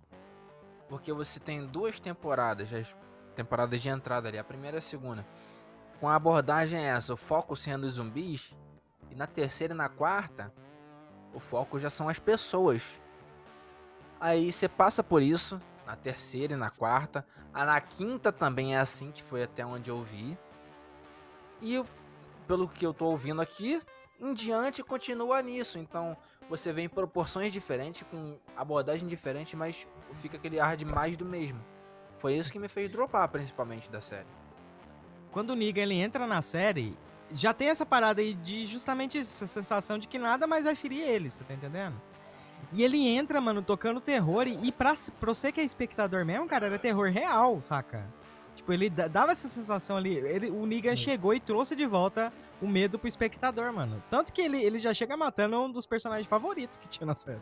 Porque você tem duas temporadas, as temporadas de entrada ali, a primeira e a segunda. Com a abordagem essa, o foco sendo os zumbis. E na terceira e na quarta, o foco já são as pessoas. Aí você passa por isso na terceira e na quarta. A na quinta também é assim, que foi até onde eu vi. E eu, pelo que eu tô ouvindo aqui, em diante continua nisso. Então você vê em proporções diferentes, com abordagem diferente, mas fica aquele ar de mais do mesmo. Foi isso que me fez dropar, principalmente, da série. Quando o Negan ele entra na série, já tem essa parada aí de justamente essa sensação de que nada mais vai ferir ele, você tá entendendo? E ele entra, mano, tocando terror, e, e pra, pra você que é espectador mesmo, cara, era terror real, saca? Tipo, ele da- dava essa sensação ali. Ele, o Negan chegou e trouxe de volta o medo pro espectador, mano. Tanto que ele, ele já chega matando um dos personagens favoritos que tinha na série.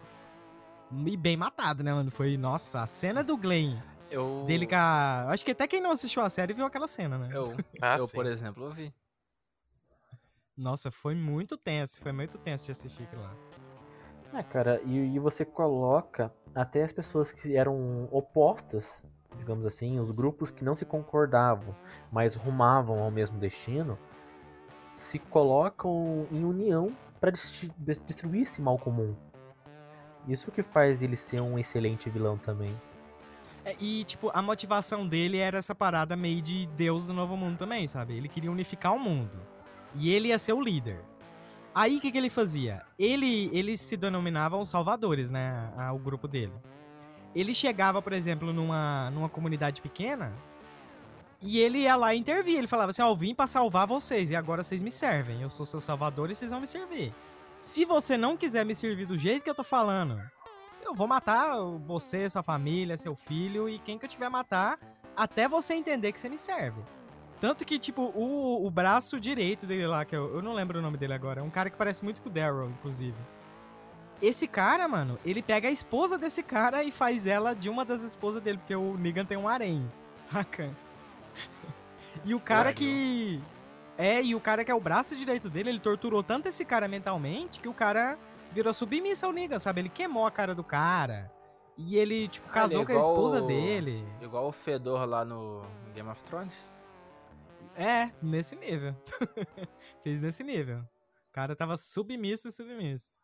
E bem matado, né, mano? Foi, nossa, a cena do Glenn Eu. dele com a... Acho que até quem não assistiu a série viu aquela cena, né? Eu, <laughs> Ah, eu por exemplo, eu vi. Nossa, foi muito tenso. Foi muito tenso de assistir aquilo lá. É, cara, e, e você coloca até as pessoas que eram opostas, digamos assim, os grupos que não se concordavam, mas rumavam ao mesmo destino, se colocam em união para destruir esse mal comum. Isso que faz ele ser um excelente vilão também. É, e, tipo, a motivação dele era essa parada meio de Deus do Novo Mundo também, sabe? Ele queria unificar o mundo. E ele ia ser o líder. Aí, o que, que ele fazia? Ele, eles se denominavam salvadores, né? O grupo dele. Ele chegava, por exemplo, numa, numa comunidade pequena e ele ia lá e intervia. Ele falava assim: Ó, eu vim pra salvar vocês e agora vocês me servem. Eu sou seu salvador e vocês vão me servir. Se você não quiser me servir do jeito que eu tô falando, eu vou matar você, sua família, seu filho e quem que eu tiver matar até você entender que você me serve. Tanto que, tipo, o, o braço direito dele lá, que eu, eu não lembro o nome dele agora, é um cara que parece muito com o Daryl, inclusive. Esse cara, mano, ele pega a esposa desse cara e faz ela de uma das esposas dele, porque o Negan tem um harém, <laughs> saca? E o cara que. É, e o cara que é o braço direito dele, ele torturou tanto esse cara mentalmente que o cara virou submissa ao Negan, sabe? Ele queimou a cara do cara. E ele, tipo, Ah, casou ele é com a esposa o- dele. Igual o Fedor lá no Game of Thrones. É, nesse nível. <laughs> Fez nesse nível. O cara tava submisso e submisso.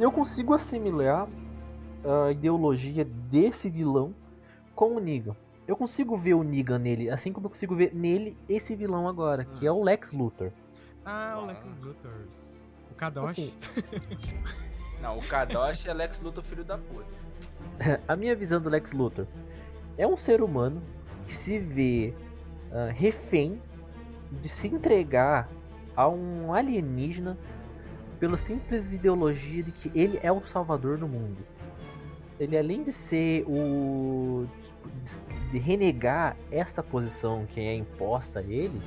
Eu consigo assimilar a ideologia desse vilão com o Negan. Eu consigo ver o Negan nele, assim como eu consigo ver nele esse vilão agora, que é o Lex Luthor. Ah, o Lex Luthor. O Kadosh. Assim, <laughs> Não, o Kadosh é Lex Luthor, filho da puta. <laughs> a minha visão do Lex Luthor é um ser humano que se vê ah, refém de se entregar a um alienígena pela simples ideologia de que ele é o salvador do mundo. Ele além de ser o de renegar essa posição que é imposta a ele,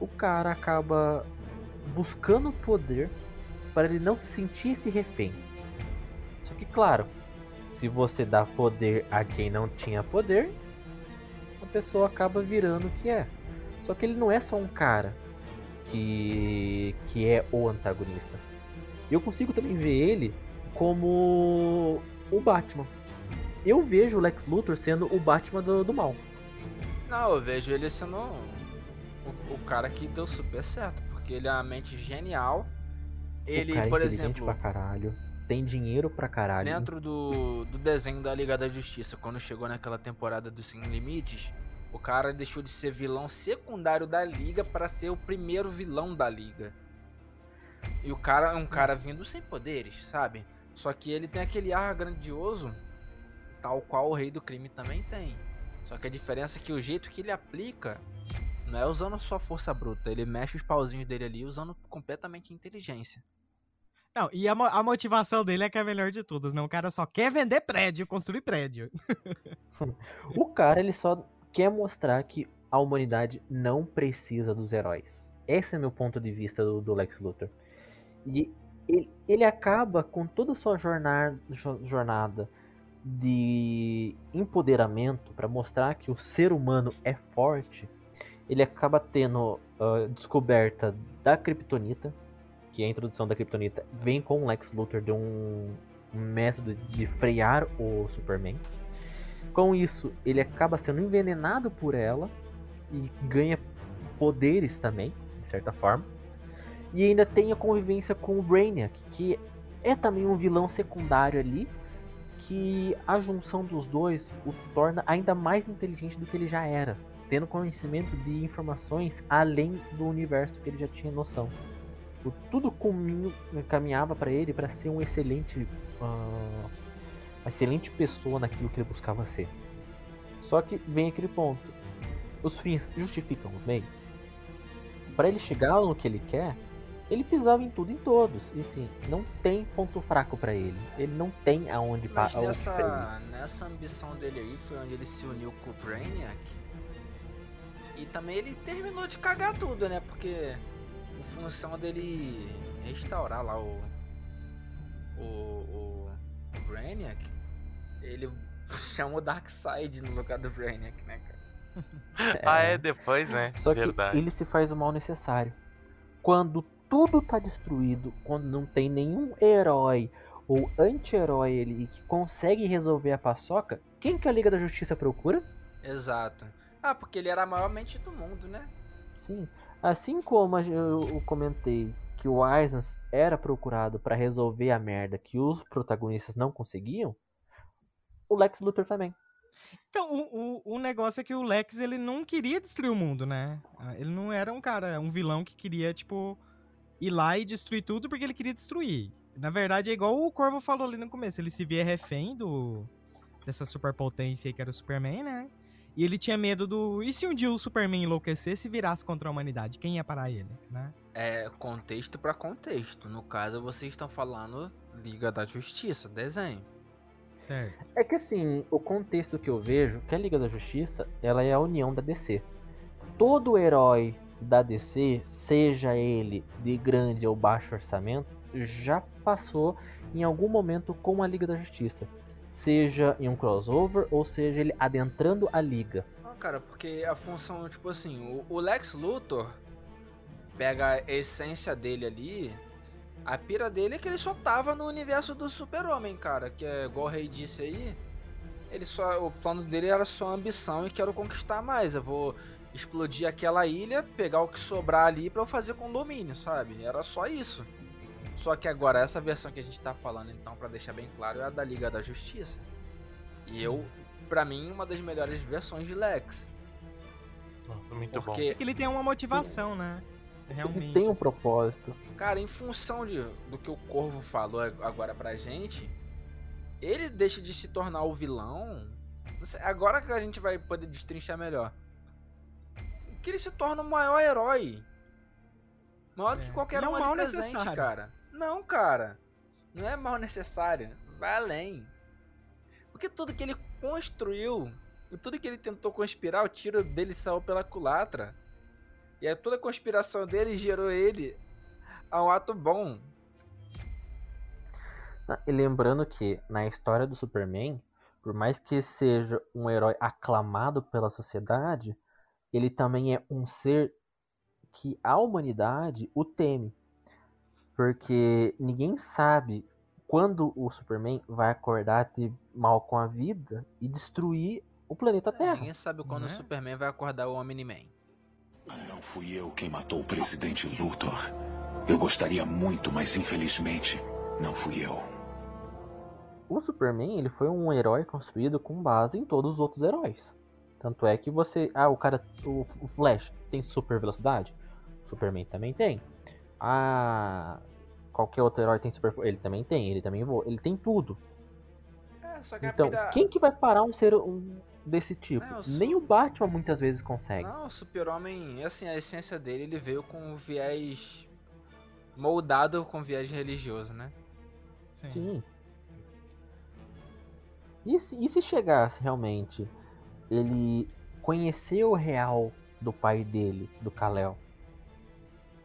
o cara acaba buscando poder para ele não se sentir esse refém. Só que claro, se você dá poder a quem não tinha poder, a pessoa acaba virando o que é. Só que ele não é só um cara que, que é o antagonista. Eu consigo também ver ele como o Batman. Eu vejo o Lex Luthor sendo o Batman do, do mal. Não, eu vejo ele sendo o, o cara que deu super certo. Porque ele é uma mente genial. Ele, o cara é por inteligente exemplo, pra caralho, tem dinheiro pra caralho. dentro do, do desenho da Liga da Justiça, quando chegou naquela temporada do Sem Limites, o cara deixou de ser vilão secundário da Liga para ser o primeiro vilão da Liga. E o cara é um cara vindo sem poderes, sabe? Só que ele tem aquele ar grandioso, tal qual o Rei do Crime também tem. Só que a diferença é que o jeito que ele aplica não é usando só força bruta, ele mexe os pauzinhos dele ali usando completamente inteligência. Não, e a, a motivação dele é que é a melhor de todas, né? O cara só quer vender prédio, construir prédio. <laughs> O cara ele só quer mostrar que a humanidade não precisa dos heróis. Esse é meu ponto de vista do, do Lex Luthor. E ele, ele acaba com toda a sua jornada, jo- jornada de empoderamento para mostrar que o ser humano é forte. Ele acaba tendo a descoberta da Kryptonita, que a introdução da Kryptonita vem com o Lex Luthor de um, método de frear o Superman. Com isso, ele acaba sendo envenenado por ela e ganha poderes também, de certa forma. E ainda tem a convivência com o Brainiac, que é também um vilão secundário ali, que a junção dos dois o torna ainda mais inteligente do que ele já era, tendo conhecimento de informações além do universo que ele já tinha noção. Tipo, tudo cominho- caminhava para ele para ser um excelente ah, uma excelente pessoa naquilo que ele buscava ser. Só que vem aquele ponto: os fins justificam os meios. Para ele chegar no que ele quer, ele pisava em tudo em todos. E assim, não tem ponto fraco pra ele. Ele não tem aonde Mas pa- aonde nessa, nessa ambição dele aí foi onde ele se uniu com o Brainiac. E também ele terminou de cagar tudo, né? Porque em função dele restaurar lá o. O. O, o Brainiac, ele <laughs> chama o Darkseid no lugar do Brainiac, né, cara? <laughs> Ah, é depois, né? Só que Verdade. ele se faz o mal necessário. Quando tudo tá destruído, quando não tem nenhum herói ou anti-herói ali que consegue resolver a paçoca, quem que a Liga da Justiça procura? Exato. Ah, porque ele era a maior mente do mundo, né? Sim. Assim como eu, comentei que o Eisner era procurado para resolver a merda que os protagonistas não conseguiam, o Lex Luthor também. Então, o, o, o negócio é que o Lex, ele não queria destruir o mundo, né? Ah, Ele não era um cara, um vilão que queria, tipo, ir lá e destruir tudo porque ele queria destruir. Na verdade, é igual o Corvo falou ali no começo. Ele se via refém do, dessa superpotência aí que era o Superman, né? E ele tinha medo do... E se um dia o Superman enlouquecesse e virasse contra a humanidade? Quem ia parar ele, né? É contexto pra contexto. No caso, vocês estão falando Liga da Justiça, desenho. Certo. É que assim, o contexto que eu vejo, que a Liga da Justiça, ela é a união da DC. Todo herói da DC, seja ele de grande ou baixo orçamento, já passou em algum momento com a Liga da Justiça. Seja em um crossover, ou seja ele adentrando a Liga. Não, cara, porque a função, tipo assim, o, o Lex Luthor pega a essência dele ali. A pira dele é que ele só tava no universo do Super-Homem, cara. Que é igual o Rei disse aí. Ele só. O plano dele era só ambição e quero conquistar mais. Eu vou explodir aquela ilha, pegar o que sobrar ali pra eu fazer condomínio, sabe? Era só isso. Só que agora, essa versão que a gente tá falando, então, pra deixar bem claro, é a da Liga da Justiça. E eu, pra mim, uma das melhores versões de Lex. Nossa, muito Porque, Ele tem uma motivação, né? Realmente. Ele tem um propósito. cara, em função de, do que o Corvo falou ag- agora pra gente, ele deixa de se tornar o vilão. não sei, agora que a gente vai poder destrinchar melhor. Que ele se torna o maior herói. Maior do que É. qualquer E é um um ali mal presente, necessário. cara. Não, cara. Não é mal necessário. Vai além. Porque tudo que ele construiu, e tudo que ele tentou conspirar, o tiro dele saiu pela culatra. E aí toda a conspiração dele gerou ele a um ato bom. Ah, E lembrando que na história do Superman, por mais que seja um herói aclamado pela sociedade, ele também é um ser que a humanidade o teme. Porque ninguém sabe quando o Superman vai acordar de mal com a vida e destruir o planeta Terra. Ninguém sabe quando Né? o Superman vai acordar o Omni-Man. Não fui eu quem matou o presidente Luthor. Eu gostaria muito, mas infelizmente não fui eu. O Superman, ele foi um herói construído com base em todos os outros heróis. Tanto é que você, ah, o cara, o o Flash tem super velocidade? O Superman também tem. Ah, qualquer outro herói tem super, ele também tem, ele também voa, ele tem tudo. É, só que a Então, pira- quem que vai parar um ser um desse tipo? É, eu sou- Nem o Batman muitas vezes consegue. Não, o Super-Homem, assim, a essência dele, ele veio com um viés moldado com viés religioso, né? Sim. Sim. E se, e se chegasse realmente ele conhecer o real do pai dele, do Kal-El?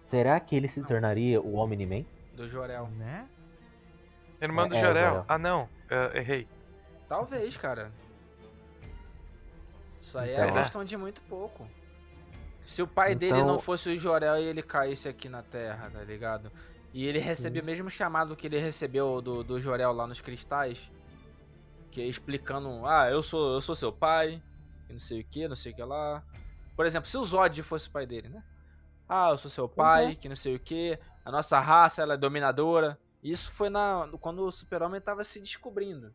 Será que ele se tornaria o Omni-Man? Do Jorel. Né? Irmão do É, é, o Jorel. Jorel. Ah, não. é, errei. Talvez, cara. Isso aí Então, é questão de muito pouco. Se o pai dele Então- não fosse o Jorel e ele caísse aqui na Terra, tá ligado? E ele recebia o mesmo chamado que ele recebeu do, do Jorel lá nos cristais. Que é explicando, ah, eu sou, eu sou seu pai, e não sei o que, não sei o que lá. Por exemplo, se o Zod fosse o pai dele, né? Ah, eu sou seu pai, que não sei o que, a nossa raça ela é dominadora. Isso foi na, quando o super-homem tava se descobrindo.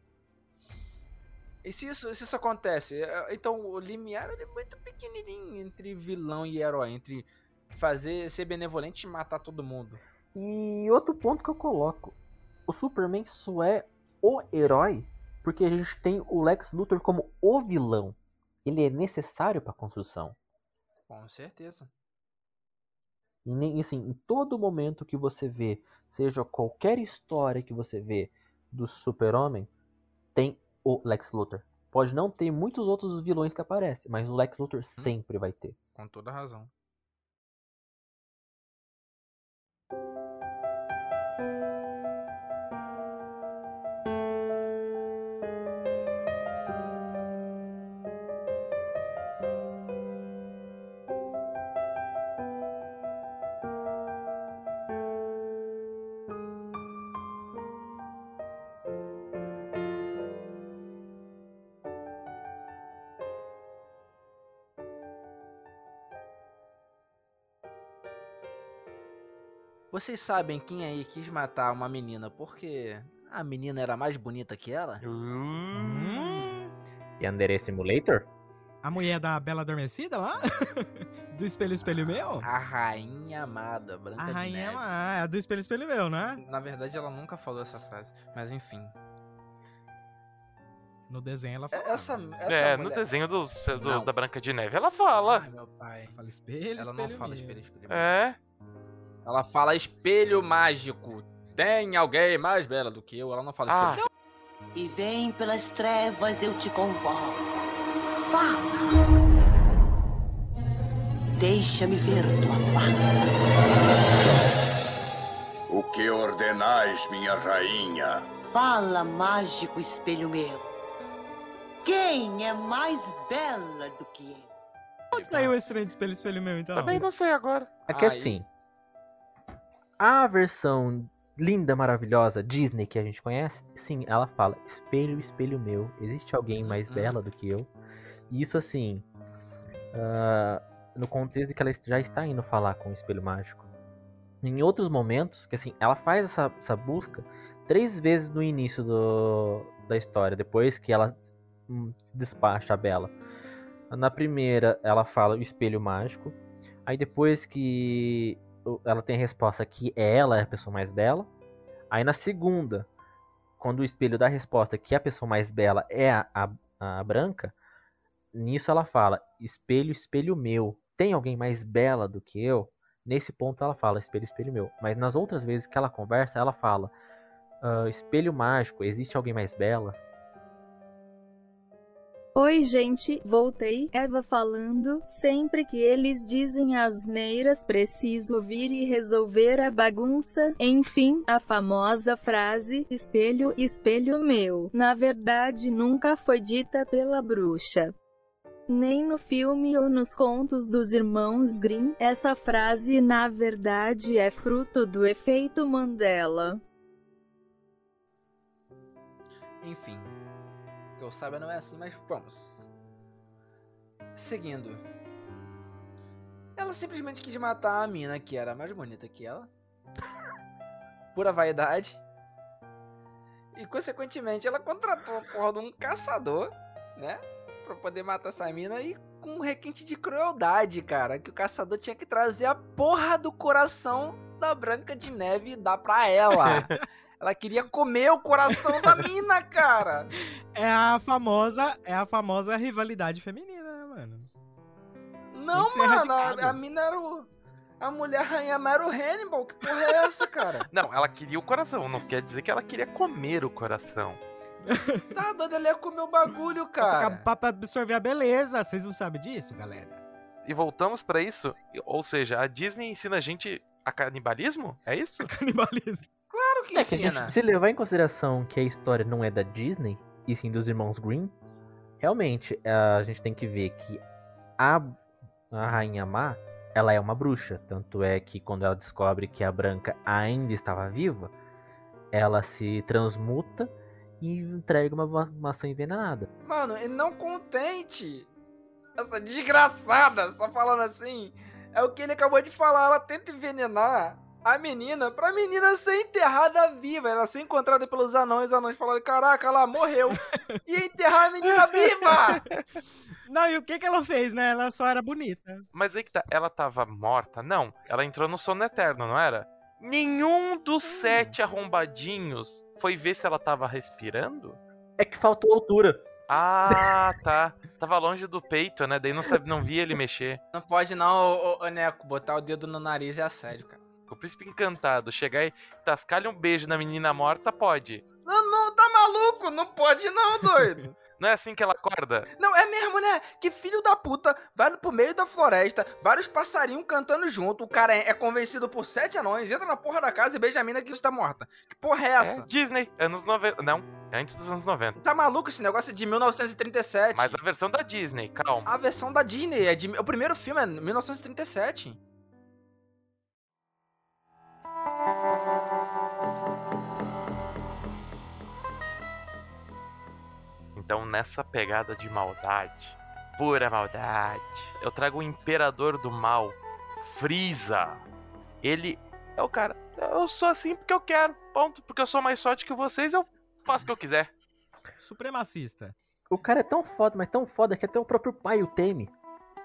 E se isso, se isso acontece, é, então o limiar é muito pequenininho entre vilão e herói, entre fazer ser benevolente e matar todo mundo. E outro ponto que eu coloco: o Superman só é o herói porque a gente tem o Lex Luthor como o vilão. Ele é necessário para a construção. Com certeza. E nem- assim, em todo momento que você vê, seja qualquer história que você vê do Super-Homem, tem o Lex Luthor. Pode não ter muitos outros vilões que aparecem, mas o Lex Luthor sempre vai ter. Com toda razão. Vocês sabem quem aí quis matar uma menina porque a menina era mais bonita que ela? Hum, Yandere Simulator? a mulher da Bela Adormecida lá? <laughs> do Espelho Espelho Meu? A rainha amada, Branca A de rainha Neve. é a do Espelho Espelho Meu, né? Na verdade, ela nunca falou essa frase, mas enfim. No desenho ela fala. Essa, essa É, no mulher- desenho dos- do- Não. da Branca de Neve, ela fala. Ai, meu pai. Fala espelho, Ela não espelho fala meu. espelho, espelho. É. Ela fala espelho mágico. Tem alguém mais bela do que eu? Ela não fala Ah. espelho. E vem pelas trevas, eu te convoco. Fala! Deixa-me ver tua face. O que ordenais, minha rainha? Fala, mágico espelho meu. Quem é mais bela do que eu? Onde saiu esse trem de espelho espelho meu, então? Também não sei agora. É que assim, a versão linda, maravilhosa Disney que a gente conhece, sim, ela fala espelho, espelho meu, existe alguém mais Uhum. bela do que eu? E isso assim, ah, no contexto de que ela já está indo falar com o espelho mágico. Em outros momentos, que assim, ela faz essa, essa busca três vezes no início do, da história, depois que ela hum, se despacha a Bela. Na primeira, ela fala o espelho mágico. Aí depois que ela tem a resposta que ela é a pessoa mais bela. Aí na segunda, quando o espelho dá a resposta que a pessoa mais bela é a, a, a branca, nisso ela fala: espelho, espelho meu. Tem alguém mais bela do que eu? Nesse ponto ela fala: espelho, espelho meu. Mas nas outras vezes que ela conversa, ela fala: "Ah, espelho mágico, existe alguém mais bela? Oi, gente, voltei. Eva falando. Sempre que eles dizem asneiras, preciso vir e resolver a bagunça. Enfim, a famosa frase: espelho, espelho meu. Na verdade, nunca foi dita pela bruxa. Nem no filme ou nos contos dos irmãos Grimm, essa frase na verdade é fruto do efeito Mandela. Enfim. Eu saiba não é assim, mas vamos. Seguindo. Ela simplesmente quis matar a mina que era mais bonita que ela. <laughs> Pura vaidade. E consequentemente ela contratou a porra de um caçador, né? Pra poder matar essa mina e com um requinte de crueldade, cara. Que o caçador tinha que trazer a porra do coração da Branca de Neve e dar pra ela. <laughs> ela queria comer o coração da mina, cara. <laughs> É a famosa, é a famosa rivalidade feminina, né, mano? Não, mano, a, a mina era o. A mulher rainha Meryl Hannibal. Que porra é essa, cara? <laughs> Não, ela queria o coração, não quer dizer que ela queria comer o coração. <laughs> Tá doido, ela ia comer o bagulho, Pra, cara. ficar- pra absorver a beleza. Vocês não sabem disso, galera? E voltamos pra isso? Ou seja, a Disney ensina a gente a canibalismo? É isso? Canibalismo. Claro que É que ensina. gente, se levar em consideração que a história não é da Disney, e sim dos irmãos Green, realmente a gente tem que ver que a, a Rainha Má, ela é uma bruxa. Tanto é que quando ela descobre que a Branca ainda estava viva, ela se transmuta e entrega uma ma- maçã envenenada. Mano, e não contente. Essa desgraçada, só falando assim. É o que ele acabou de falar. Ela tenta envenenar a menina pra menina ser enterrada viva. Ela ser encontrada pelos anões. Os anões falaram: Caraca, ela morreu. e enterrar a menina viva! <laughs> Não, e o que que ela fez, né? Ela só era bonita. Mas aí que tá, ela tava morta? Não, ela entrou no sono eterno, não era? Nenhum dos sete arrombadinhos foi ver se ela tava respirando? É que faltou altura. Ah, <laughs> tá. Tava longe do peito, né? Daí não, sabe, não via ele mexer. Não pode não, ô, ô, ô, Neco, botar o dedo no nariz é assédio, cara. O príncipe encantado chegar e tascar-lhe um beijo na menina morta, pode. Não, não, tá maluco? Não pode não, <laughs> doido. Não é assim que ela acorda? Não, é mesmo, né? Que filho da puta vai pro meio da floresta, vários passarinhos cantando junto, o cara é, é convencido por sete anões, entra na porra da casa e beija a mina que está morta. Que porra é essa? É Disney, anos 90. Não, é antes dos anos 90. Tá maluco esse negócio é de 1937. Mas a versão da Disney, calma. A versão da Disney, é de, o primeiro filme é 1937. Então, nessa pegada de maldade, pura maldade, eu trago o Imperador do Mal, Frieza. Ele é o cara. Eu sou assim porque eu quero, ponto. Porque eu sou mais sorte que vocês, eu faço o que eu quiser. Supremacista. O cara é tão foda, mas tão foda que até o próprio pai o teme.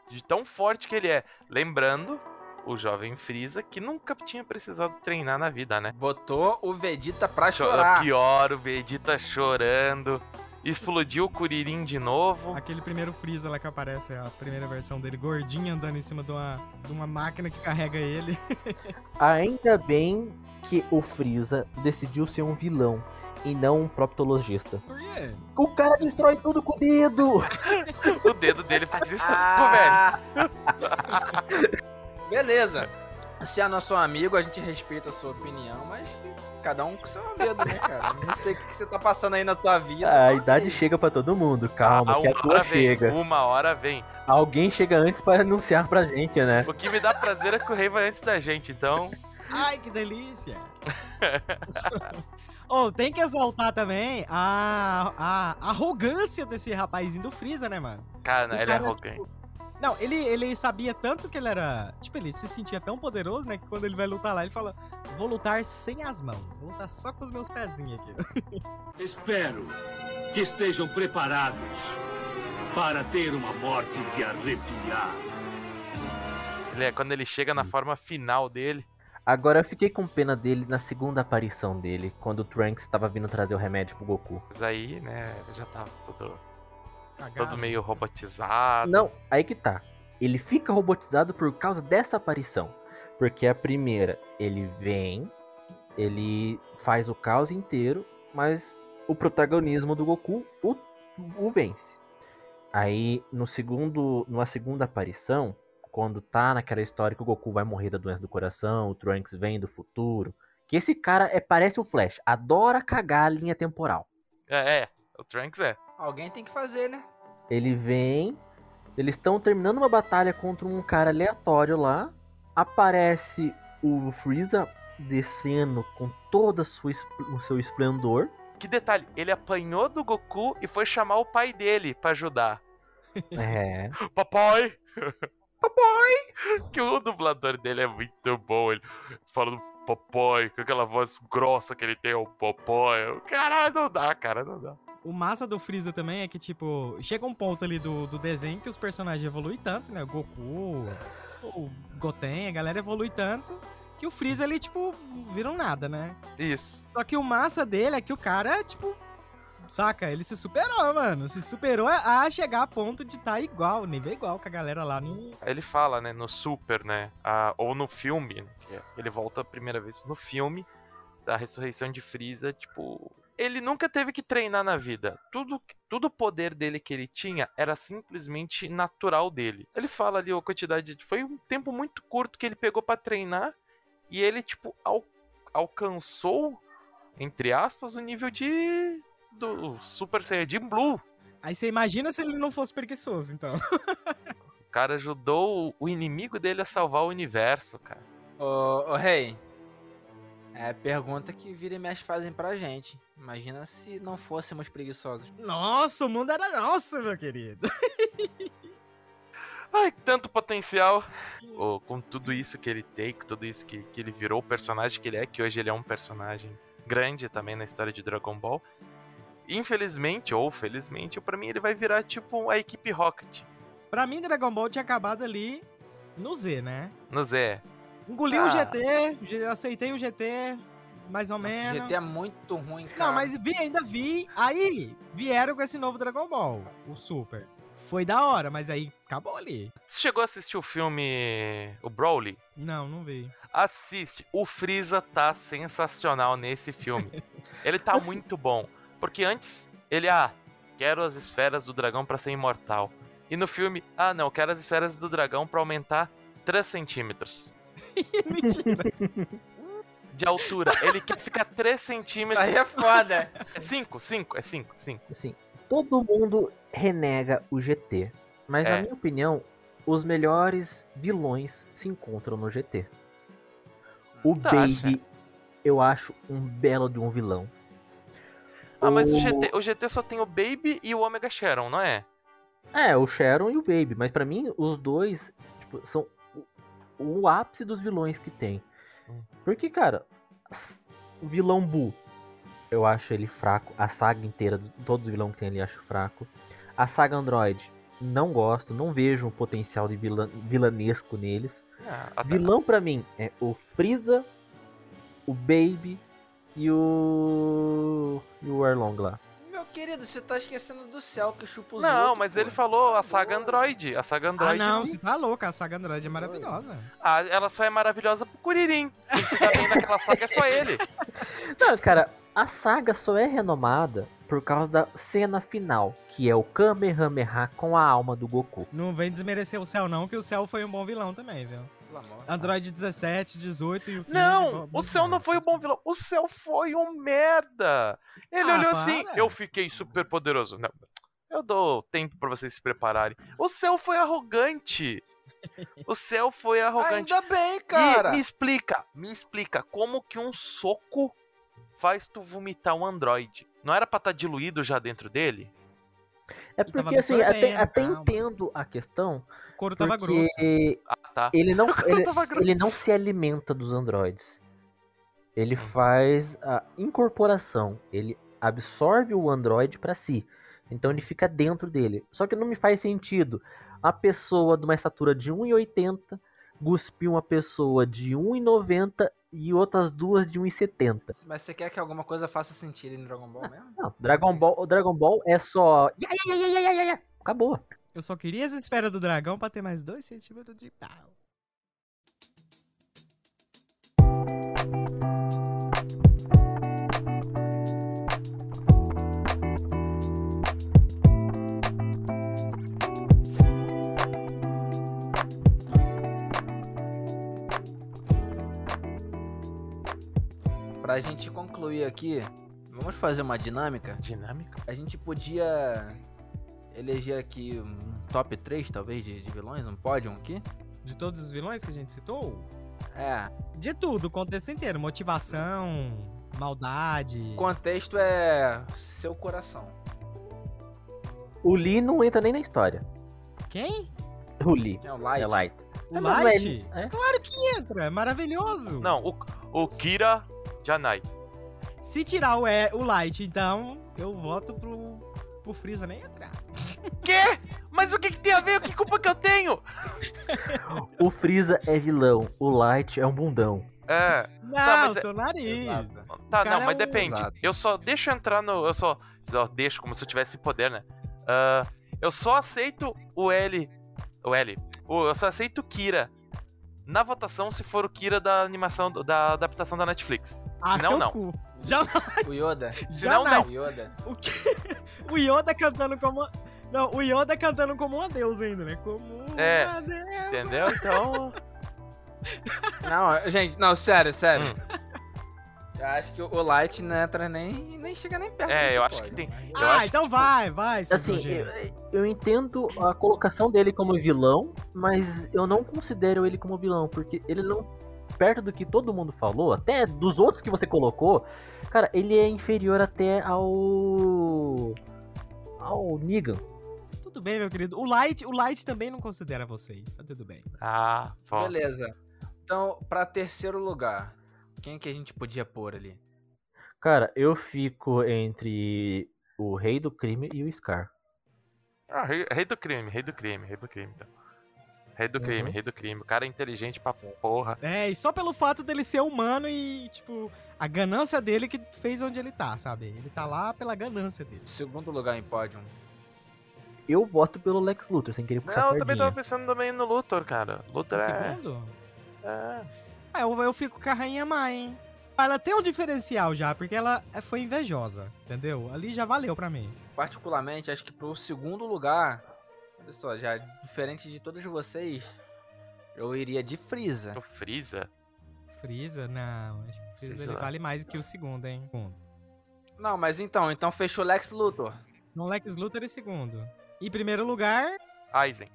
De tão forte que ele é. Lembrando, o jovem Frieza que nunca tinha precisado treinar na vida, né? Botou o Vegeta pra Chora chorar. Pior, o Vegeta chorando. Explodiu o Kuririn de novo. Aquele primeiro Freeza lá que aparece, a primeira versão dele, gordinho andando em cima de uma, de uma máquina que carrega ele. <laughs> Ainda bem que o Freeza decidiu ser um vilão e não um proptologista. Por quê? O cara destrói tudo com o dedo! <laughs> o dedo dele faz isso, Ah. Beleza. Se é nosso amigo, a gente respeita a sua opinião, mas cada um com seu medo, né, cara? <laughs> Não sei o que que você tá passando aí na tua vida. A idade chega pra todo mundo, calma, Ah, que a uma tua hora vem, chega. uma hora vem. Alguém chega antes pra anunciar pra gente, né? O que me dá prazer é que o rei vai antes da gente, então. <laughs> Ai, que delícia! <laughs> oh, tem que exaltar também a, a arrogância desse rapazinho do Freeza, né, mano? Cara, O ele é cara, arrogante. tipo, Não, ele, ele sabia tanto que ele era. Tipo, ele se sentia tão poderoso, né? Que quando ele vai lutar lá, ele fala: Vou lutar sem as mãos. Vou lutar só com os meus pezinhos aqui. <laughs> Espero que estejam preparados para ter uma morte de arrepiar. Ele é quando ele chega na forma final dele. Agora eu fiquei com pena dele na segunda aparição dele, quando o Trunks tava vindo trazer o remédio pro Goku. Mas aí, né, já tava todo, Cagado. todo meio robotizado. Não, aí que tá. Ele fica robotizado por causa dessa aparição. Porque a primeira, ele vem, ele faz o caos inteiro, mas o protagonismo do Goku o, o vence. Aí, no segundo, numa segunda aparição, quando tá naquela história que o Goku vai morrer da doença do coração, o Trunks vem do futuro, que esse cara é parece o Flash, adora cagar a linha temporal. É, é, o Trunks é. Alguém tem que fazer, né? Ele vem, eles estão terminando uma batalha contra um cara aleatório lá. Aparece o Freeza descendo com toda a sua es- o seu esplendor. Que detalhe, ele apanhou do Goku e foi chamar o pai dele pra ajudar. É. <laughs> Papai! Papai! Que o dublador dele é muito bom. Ele falando papai, com aquela voz grossa que ele tem, o papai. Caralho, não dá, cara, não dá. O massa do Freeza também é que, tipo, chega um ponto ali do, do desenho que os personagens evoluem tanto, né? O Goku, o Goten, a galera evolui tanto que o Freeza ali, tipo, viram nada, né? Isso. Só que o massa dele é que o cara, tipo, saca? Ele se superou, mano. Se superou a chegar a ponto de estar igual, nível igual com a galera lá no. Ele fala, né, no Super, né? ah, ou no filme, que é- ele volta a primeira vez no filme da ressurreição de Freeza, tipo. Ele nunca teve que treinar na vida. Tudo, tudo o poder dele que ele tinha era simplesmente natural dele. Ele fala ali a quantidade. de- Foi um tempo muito curto que ele pegou pra treinar. E ele, tipo, al- alcançou, entre aspas, o nível de. do Super Saiyajin Blue. Aí você imagina se ele não fosse preguiçoso, então. O cara ajudou o inimigo dele a salvar o universo, cara. Ô, ô rei. É pergunta que vira e mexe fazem pra gente. Imagina se não fôssemos preguiçosos. Nossa, o mundo era nosso, meu querido. Ai, tanto potencial. Ô, com tudo isso que ele tem, com tudo isso que, que ele virou, o personagem que ele é, que hoje ele é um personagem grande também na história de Dragon Ball. Infelizmente, ou felizmente, pra mim ele vai virar tipo a equipe Rocket. Pra mim, Dragon Ball tinha acabado ali no Z, né? No Zé. Engoli o Ah. GT, aceitei o GT, mais ou menos. GT é muito ruim, cara. Não, mas vi, ainda vi. Aí vieram com esse novo Dragon Ball, o Super. Foi da hora, mas aí acabou ali. Você chegou a assistir o filme O Broly? Não, não vi. Assiste. O Freeza tá sensacional nesse filme. <laughs> Ele tá Assim- muito bom. Porque antes, ele, ah, quero as esferas do dragão pra ser imortal. E no filme, ah, não, quero as esferas do dragão pra aumentar 3 centímetros <laughs> Mentira. de altura. Ele quer ficar 3 centímetros. Aí é foda. É 5, 5, é 5, 5. Assim, todo mundo renega o GT. Mas, É. na minha opinião, os melhores vilões se encontram no GT. O Tá, Baby, eu acho um belo de um vilão. Ah, mas o GT, o GT só tem o Baby e o Omega Sharon, não é? É, o Sharon e o Baby. Mas pra mim, os dois tipo, são o, ápice dos vilões que tem. Hum. Porque, cara, o vilão Buu, eu acho ele fraco. A saga inteira, todo vilão que tem ali, acho fraco. A saga Android, não gosto. Não vejo um potencial de vilã, vilanesco neles. Ah. Vilão pra mim é o Freeza, o Baby e o. e o Arlong lá. Querido, você tá esquecendo do céu que chupa os Não, outros, mas pô. ele falou a saga Android. A saga Ah, Android. não, você tá louca. A saga Android é maravilhosa. Ah, ela só é maravilhosa pro Kuririn. Quem se dá bem naquela saga é só ele. <laughs> Não, cara, a saga só é renomada por causa da cena final, que é o Kamehameha com a alma do Goku. Não vem desmerecer o Cell, não, que o Cell foi um bom vilão também, viu? Android 17, 18 e o 15. Não, bom- o céu não foi o bom vilão. O céu foi um merda. Ele Ah, olhou para. assim, eu fiquei super poderoso. Não, eu dou tempo pra vocês se prepararem. O céu foi arrogante. O céu foi arrogante. Ainda bem, E cara. me explica, me explica, como que um soco faz tu vomitar um androide? Não era pra estar diluído já dentro dele? É porque, assim, até, até entendo a questão, O couro tava grosso. Ah, tá. ele não, <laughs> ele, tava grosso. ele não se alimenta dos androides. Hum. Ele faz a incorporação, ele absorve o androide pra si. Então ele fica dentro dele. Só que não me faz sentido a pessoa de uma estatura de 1,80 cuspir uma pessoa de 1,90 e outras duas de 1,70. Mas você quer que alguma coisa faça sentido em Dragon Ball mesmo? Não, Dragon Ball, o Dragon Ball é só. Acabou. Eu só queria as esferas do dragão pra ter mais 2 centímetros de pau. Pra gente concluir aqui, vamos fazer uma dinâmica. Dinâmica? A gente podia eleger aqui um top 3, talvez, de, de vilões, um pódio aqui. De todos os vilões que a gente citou? É, De tudo, o contexto inteiro. Motivação, maldade. o contexto é seu coração. O Lee não entra nem na história. Quem? O Lee. É o Light. É Light. O É, é Light? é. Claro que entra, é maravilhoso. Não, o, o Kira Janai. Se tirar o, e, o Light, então, eu voto pro, pro Freeza nem entrar. Quê? Mas o que, que tem a ver? Que culpa que eu tenho? O Freeza é vilão. O Light é um bundão. É. Não, mas é- seu nariz. Exato. Tá, não, mas é um- depende. Exato. Eu só deixo entrar no. Eu só. só deixo como se eu tivesse poder, né? Ah, eu só aceito o L. O L. O- eu só aceito o Kira na votação se for o Kira da animação, da adaptação da Netflix. Ah, Senão, seu não. cu. Já, O Yoda. Senão, jamais. O Yoda. O, que... o Yoda cantando como. Não, o Yoda cantando como uma deusa ainda, né? Como É, uma deusa. Entendeu? Então. <laughs> Não, gente, não, sério, sério. Hum. Eu acho que o Light não entra nem, nem chega nem perto É, eu acho que tem. Eu Ah, acho então que, vai, vai, Assim, eu, eu entendo a colocação dele como vilão, mas eu não considero ele como vilão, porque ele não. Perto do que todo mundo falou, até dos outros que você colocou, cara, ele é inferior até ao. ao Negan. Tudo bem, meu querido. O Light, o Light também não considera vocês, tá tudo bem. Ah, bom. Beleza. Então, pra terceiro lugar, quem que a gente podia pôr ali? Cara, eu fico entre o Rei do Crime e o Scar. Ah, rei, rei do crime, rei do crime, rei do crime. Então. Rei do crime, Uhum. rei do crime. O cara é inteligente pra porra. É, e só pelo fato dele ser humano e, tipo, a ganância dele que fez onde ele tá, sabe? Ele tá lá pela ganância dele. Segundo lugar em pódio. Eu voto pelo Lex Luthor, sem querer puxar Não, eu também tava pensando também no Luthor, cara. Luthor é... segundo? é... Ah, eu, eu fico com a Rainha Mai, hein? Ela tem um diferencial já, porque ela é- foi invejosa, entendeu? Ali já valeu pra mim. Particularmente, acho que pro segundo lugar, olha só, já diferente de todos vocês, eu iria de Freeza. O Freeza? Freeza, não. Acho que o Freeza ele vale mais que o segundo, hein? Segundo. Não, mas então, então fechou Lex Luthor. No Lex Luthor em segundo. E primeiro lugar, Aizen.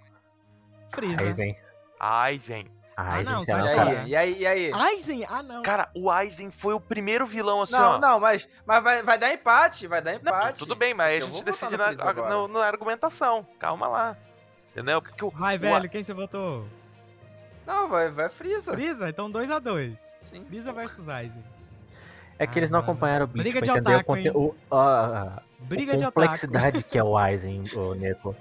Freeza. Aizen. Aizen. Ah, não, sei sai E lá, fora. cara. aí, e aí, e aí? Aizen? Ah, não. Cara, o Aizen foi o primeiro vilão assim, Não, ó. não, mas, mas vai, vai dar empate, vai dar Não, empate. tudo bem, mas aí a gente decide na, no- na argumentação. Calma lá. Entendeu? Que, que o, Vai, o- velho, quem você votou? Não, vai, vai Freeza. Freeza? Então 2x2. Sim. Freeza versus Aizen. É que eles Ah, não mano. acompanharam o Bleach Briga de entender otaku, o. A, Briga a de otaku. complexidade que é o Aizen, <laughs> o Neko.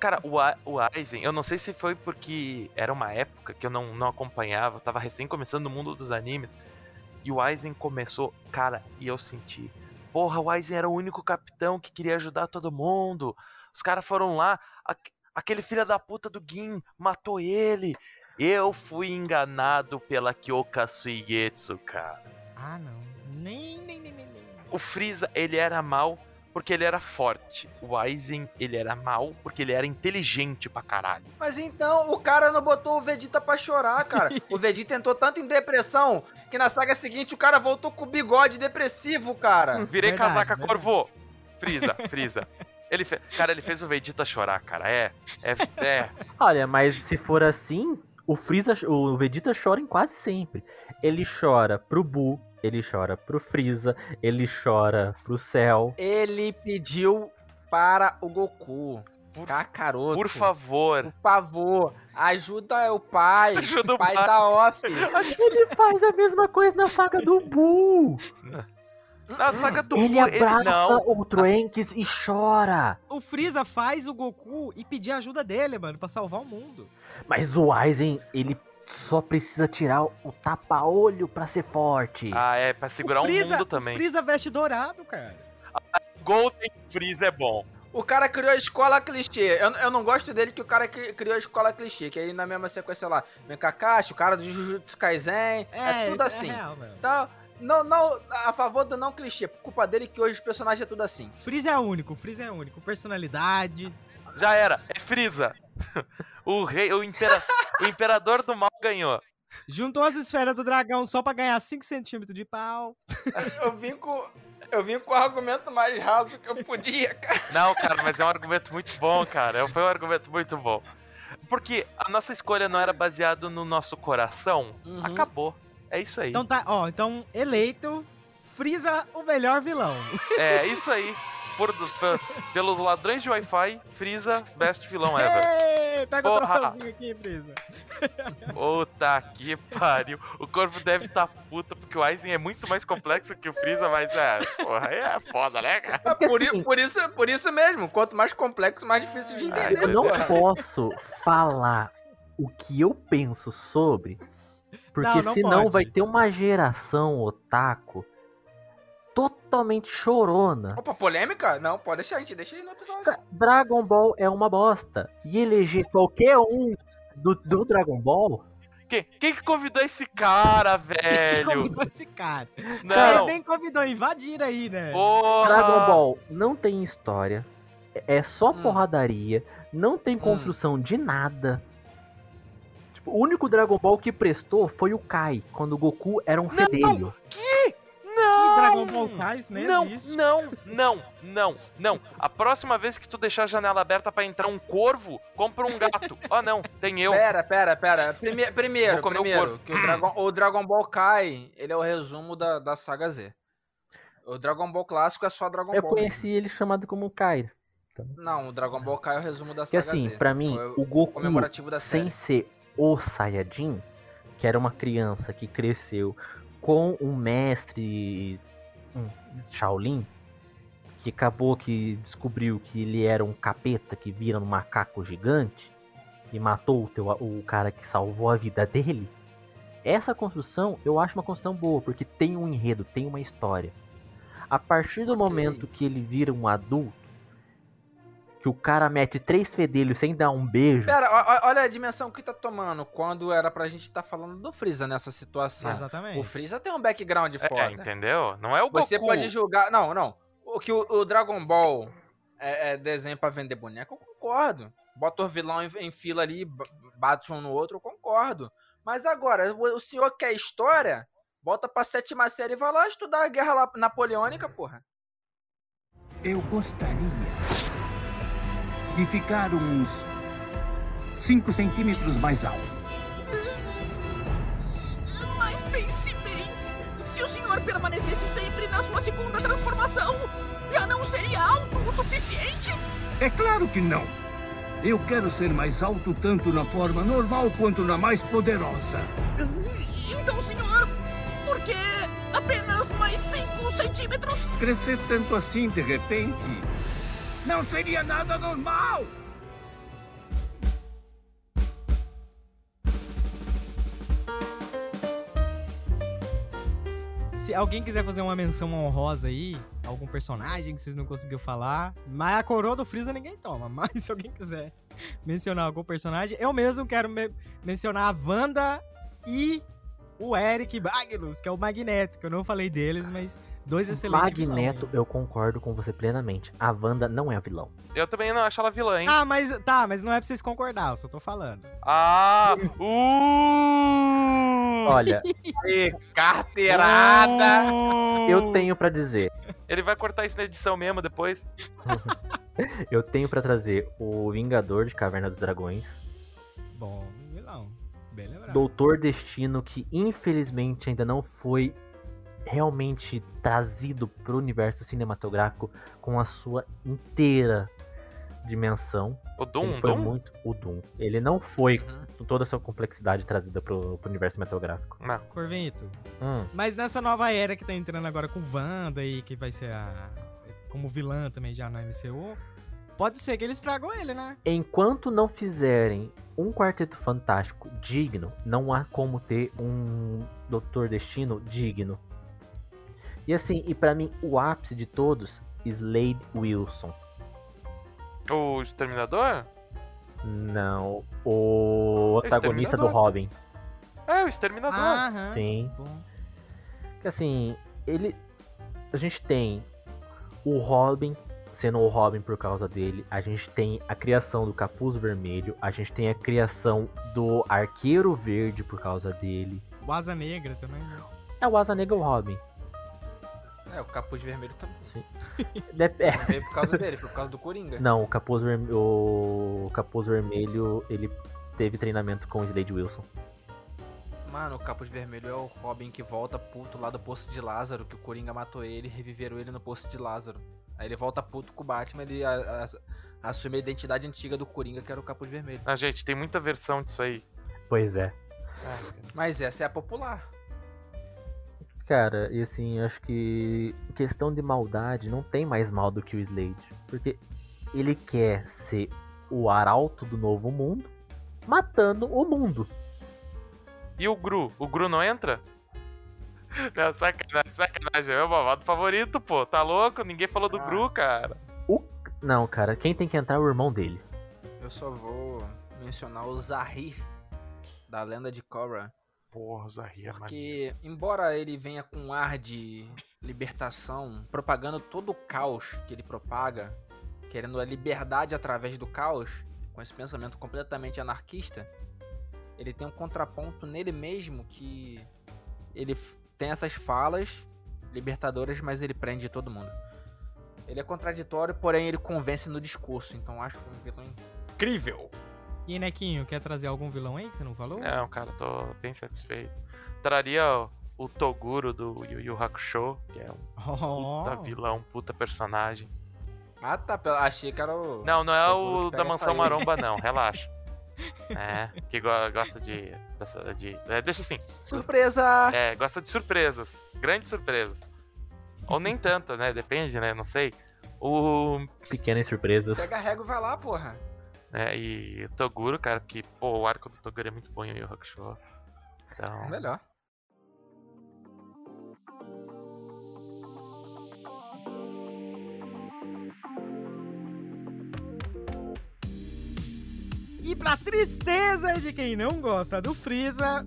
Cara, o, A- o Aizen, eu não sei se foi porque era uma época que eu não, não acompanhava, tava recém começando no mundo dos animes. E o Aizen começou, cara, e eu senti. Porra, o Aizen era o único capitão que queria ajudar todo mundo. Os caras foram lá, aque- aquele filho da puta do Gin matou ele. Eu fui enganado pela Kyoka Suigetsu, cara. Ah, não. Nem, nem, nem, nem, nem. O Freeza, ele era mal porque ele era forte. O Aizen, ele era mal porque ele era inteligente pra caralho. Mas então, o cara não botou o Vegeta pra chorar, cara. <laughs> O Vegeta entrou tanto em depressão que na saga seguinte o cara voltou com o bigode depressivo, cara. Virei Verdade, casaca verdade. corvô. Freeza, Freeza. Ele fe... Cara, ele fez o Vegeta chorar, cara. É. É. é. Olha, mas se for assim, o Freeza, o Vegeta chora em quase sempre. Ele chora pro Buu, ele chora pro Freeza, ele chora pro Cell. Ele pediu para o Goku. Por- Kakaroto. Por favor. Por favor, ajuda o pai. Ajuda o pai pai. da off. Ele faz a mesma coisa na saga do Buu. Na saga do Ele Buu, abraça não. o Trunks e chora. O Freeza faz o Goku e pedir ajuda dele, mano, pra salvar o mundo. Mas o Aizen, ele só precisa tirar o tapa-olho pra ser forte. Ah, é, pra segurar o o mundo O também. Freeza veste dourado, cara. Golden Freeza é bom. O cara criou a escola clichê. Eu, eu não gosto dele que o cara cri- criou a escola clichê. Que aí na mesma sequência lá, vem Kakashi, o cara do Jujutsu Kaisen. É, tudo isso assim. É real. Então, não, não, a favor do não clichê. Por culpa dele que hoje os personagens é tudo assim. Freeza é único, Freeza é único. Personalidade. Já era. É Freeza. O rei, o, impera... o imperador do mal ganhou. Juntou as esferas do dragão só pra ganhar 5 centímetros de pau. Eu vim com. Eu vim com o argumento mais raso que eu podia, cara. Não, cara, mas é um argumento muito bom, cara. Foi um argumento muito bom. Porque a nossa escolha não era baseada no nosso coração. Uhum. Acabou. É isso aí. Então tá, ó, então eleito Freeza o melhor vilão. É isso aí. Por, pe- pelos ladrões de Wi-Fi, Freeza, best vilão ever. Ê, Pega o Porra. troféuzinho aqui, Freeza. Puta que pariu. O corpo deve estar puta, porque o Aizen é muito mais complexo que o Freeza, mas é, porra, aí é foda, né, cara? É por, assim- por isso, por isso mesmo. Quanto mais complexo, mais difícil de entender. Eu não posso falar o que eu penso sobre, porque Não, não senão pode. vai ter uma geração otaku totalmente chorona. Opa, polêmica? Não, pode deixar, a gente deixa aí no episódio. Dragon Ball é uma bosta. E eleger qualquer um do, do Dragon Ball. Quem, quem que convidou esse cara, <laughs> Quem velho? convidou esse cara? Mas Não. nem convidou, invadiram aí, né? Porra. Dragon Ball não tem história. É só Hum. porradaria. Não tem construção de nada. Tipo, o único Dragon Ball que prestou foi o Kai, quando o Goku era um fedelho. Não! Dragon Ball isso nem não, existe. não, não, não, não. A próxima vez que tu deixar a janela aberta pra entrar um corvo, compra um gato. <laughs> Ah, não, tem eu. Pera, pera, pera. Prime- primeiro, o primeiro, corvo. que o Dragon, o Dragon Ball Kai, ele é o resumo da, da saga Z. O Dragon Ball clássico é só Dragon Eu Ball. conheci ele chamado como Kai. Não, o Dragon Ball Kai é o resumo da Que saga assim, Z. pra mim, Foi o Goku, comemorativo da sem série. ser o Saiyajin, que era uma criança que cresceu com um mestre um Shaolin, que acabou que descobriu que ele era um capeta que vira um macaco gigante, e matou o, teu, o cara que salvou a vida dele. Essa construção eu acho uma construção boa, porque tem um enredo, tem uma história. A partir do Ok. momento que ele vira um adulto, que o cara mete três fedelhos sem dar um beijo. Pera, olha a dimensão que tá tomando quando era pra gente estar falando do Freeza nessa situação. Exatamente. O Freeza tem um background É, foda. entendeu? Não é o Você Goku. pode julgar. Não, não. O que o, o Dragon Ball é, é desenho pra vender boneco, eu concordo. Bota o vilão em, em fila ali, ba- bate um no outro, eu concordo. Mas agora, o, o senhor quer história? Bota pra sétima série e vai lá estudar a guerra napoleônica, porra. Eu gostaria de ficar uns 5 centímetros mais alto. Mas pense bem, se o senhor permanecesse sempre na sua segunda transformação, já não seria alto o suficiente? É claro que não. Eu quero ser mais alto tanto na forma normal quanto na mais poderosa. Então, senhor, por que apenas mais 5 centímetros? Crescer tanto assim de repente não seria nada normal. Se alguém quiser fazer uma menção honrosa aí, algum personagem que vocês não conseguiram falar, mas a coroa do Freeza ninguém toma. <laughs> Mas se alguém quiser mencionar algum personagem, eu mesmo quero me- mencionar a Wanda e o Eric Magnus, que é o Magneto, que eu não falei deles, mas dois excelentes vilão, Magneto, hein? eu concordo com você plenamente. A Wanda não é a vilão. Eu também não acho ela vilã, hein? Ah, mas tá, mas não é pra vocês concordar, eu só tô falando. Ah! <laughs> Uh! Olha, <laughs> E carteirada! eu tenho pra dizer, Ele vai cortar isso na edição mesmo depois. <laughs> eu tenho pra trazer o Vingador de Caverna dos Dragões, Bom, vilão. Bem lembrado. Doutor Destino, que infelizmente ainda não foi realmente trazido pro universo cinematográfico com a sua inteira dimensão. O Doom, Ele foi Doom? muito o Doom. Ele não foi Uhum. com toda a sua complexidade trazida pro, pro universo cinematográfico. Não. Corvento. Hum, Mas nessa nova era que tá entrando agora com Wanda e que vai ser a. como vilã também já na MCU, pode ser que eles tragam ele, né? Enquanto não fizerem um Quarteto Fantástico digno, não há como ter um Doutor Destino digno. E assim, e pra mim, o ápice de todos, Slade Wilson. O Exterminador? Não, o antagonista do. Robin. É, o Exterminador. Aham. Sim. Que assim, ele. A gente tem o Robin sendo o Robin por causa dele. A gente tem a criação do Capuz Vermelho. A gente tem a criação do Arqueiro Verde por causa dele. O Asa Negra também, né? É o Asa Negra o Robin. É, o capuz vermelho também. Sim. <laughs> Dep- é, Não veio por causa dele, foi por causa do Coringa. Não, o Capuz, Vermelho, o Capuz Vermelho, ele teve treinamento com o Slade Wilson. Mano, o capuz vermelho é o Robin que volta puto lá do Poço de Lázaro, que o Coringa matou ele e reviveram ele no Poço de Lázaro. Aí ele volta puto com o Batman, ele a- a- assume a identidade antiga do Coringa, que era o capuz vermelho. Ah, gente, tem muita versão disso aí. Pois é. Mas essa é a popular. Cara, e assim, acho que questão de maldade não tem mais mal do que o Slade. Porque ele quer ser o arauto do novo mundo, matando o mundo. E o Gru? O Gru não entra? <laughs> Não, sacanagem, sacanagem. É meu malvado favorito, pô. Tá louco? Ninguém falou do Ah. Gru, cara. Não, cara, quem tem que entrar é o irmão dele. Eu só vou mencionar o Zahir, da lenda de Korra. Porra, o Zahir é. Porque, embora ele venha com um ar de libertação, propagando todo o caos que ele propaga, querendo a liberdade através do caos, com esse pensamento completamente anarquista, ele tem um contraponto nele mesmo que ele tem essas falas libertadoras, mas ele prende todo mundo. Ele é contraditório, porém ele convence no discurso, então acho um vilão incrível. E Nequinho, quer trazer algum vilão aí que você não falou? Não, cara, tô bem satisfeito. Traria o, o Toguro do Yu Yu Hakusho, que é um Oh. puta vilão, puta personagem. Ah tá, achei que era o. Não, não é o que da Mansão. Maromba, não, <laughs> relaxa. É, que go- gosta de. de é, deixa assim. Surpresa! É, gosta de surpresas. Grandes surpresas. Ou nem tanto, né? Depende, né? Não sei. O. Pequenas surpresas. Pega a régua e vai lá, porra. Né? E o Toguro, cara, que, pô, o arco do Toguro é muito bom em Yu Yu Hakusho. Então, Melhor. E pra tristeza de quem não gosta do Freeza,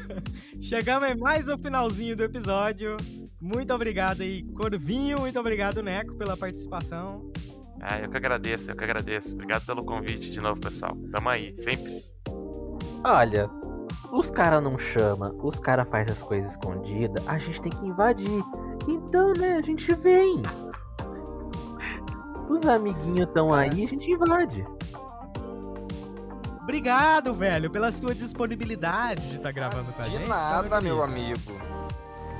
<laughs> chegamos em mais um finalzinho do episódio. Muito obrigado aí, Corvinho. Muito obrigado, Neco, pela participação. Ah, eu que agradeço, eu que agradeço. Obrigado pelo convite de novo, pessoal. Tamo aí, sempre. Olha, os cara não chama, os cara faz as coisas escondidas, a gente tem que invadir. Então, né, a gente vem. Os amiguinhos estão aí, a gente invade. Obrigado, velho, pela sua disponibilidade de estar gravando com a De gente. tá, nada, meu querido? amigo.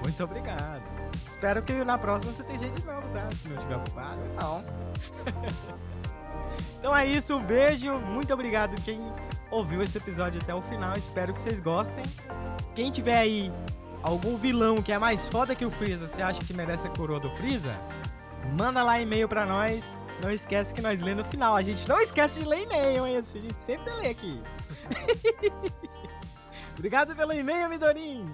Muito obrigado. Espero que na próxima você tenha gente de novo, tá? Se não estiver ocupado. Não. <laughs> Então é isso, um beijo. Muito obrigado quem ouviu esse episódio até o final. Espero que vocês gostem. Quem tiver aí algum vilão que é mais foda que o Freeza, você acha que merece a coroa do Freeza? Manda lá e-mail pra nós. Não esquece que nós lemos no final. A gente não esquece de ler e-mail, hein? Isso A gente sempre lê aqui. <laughs> Obrigado pelo e-mail, Midorim.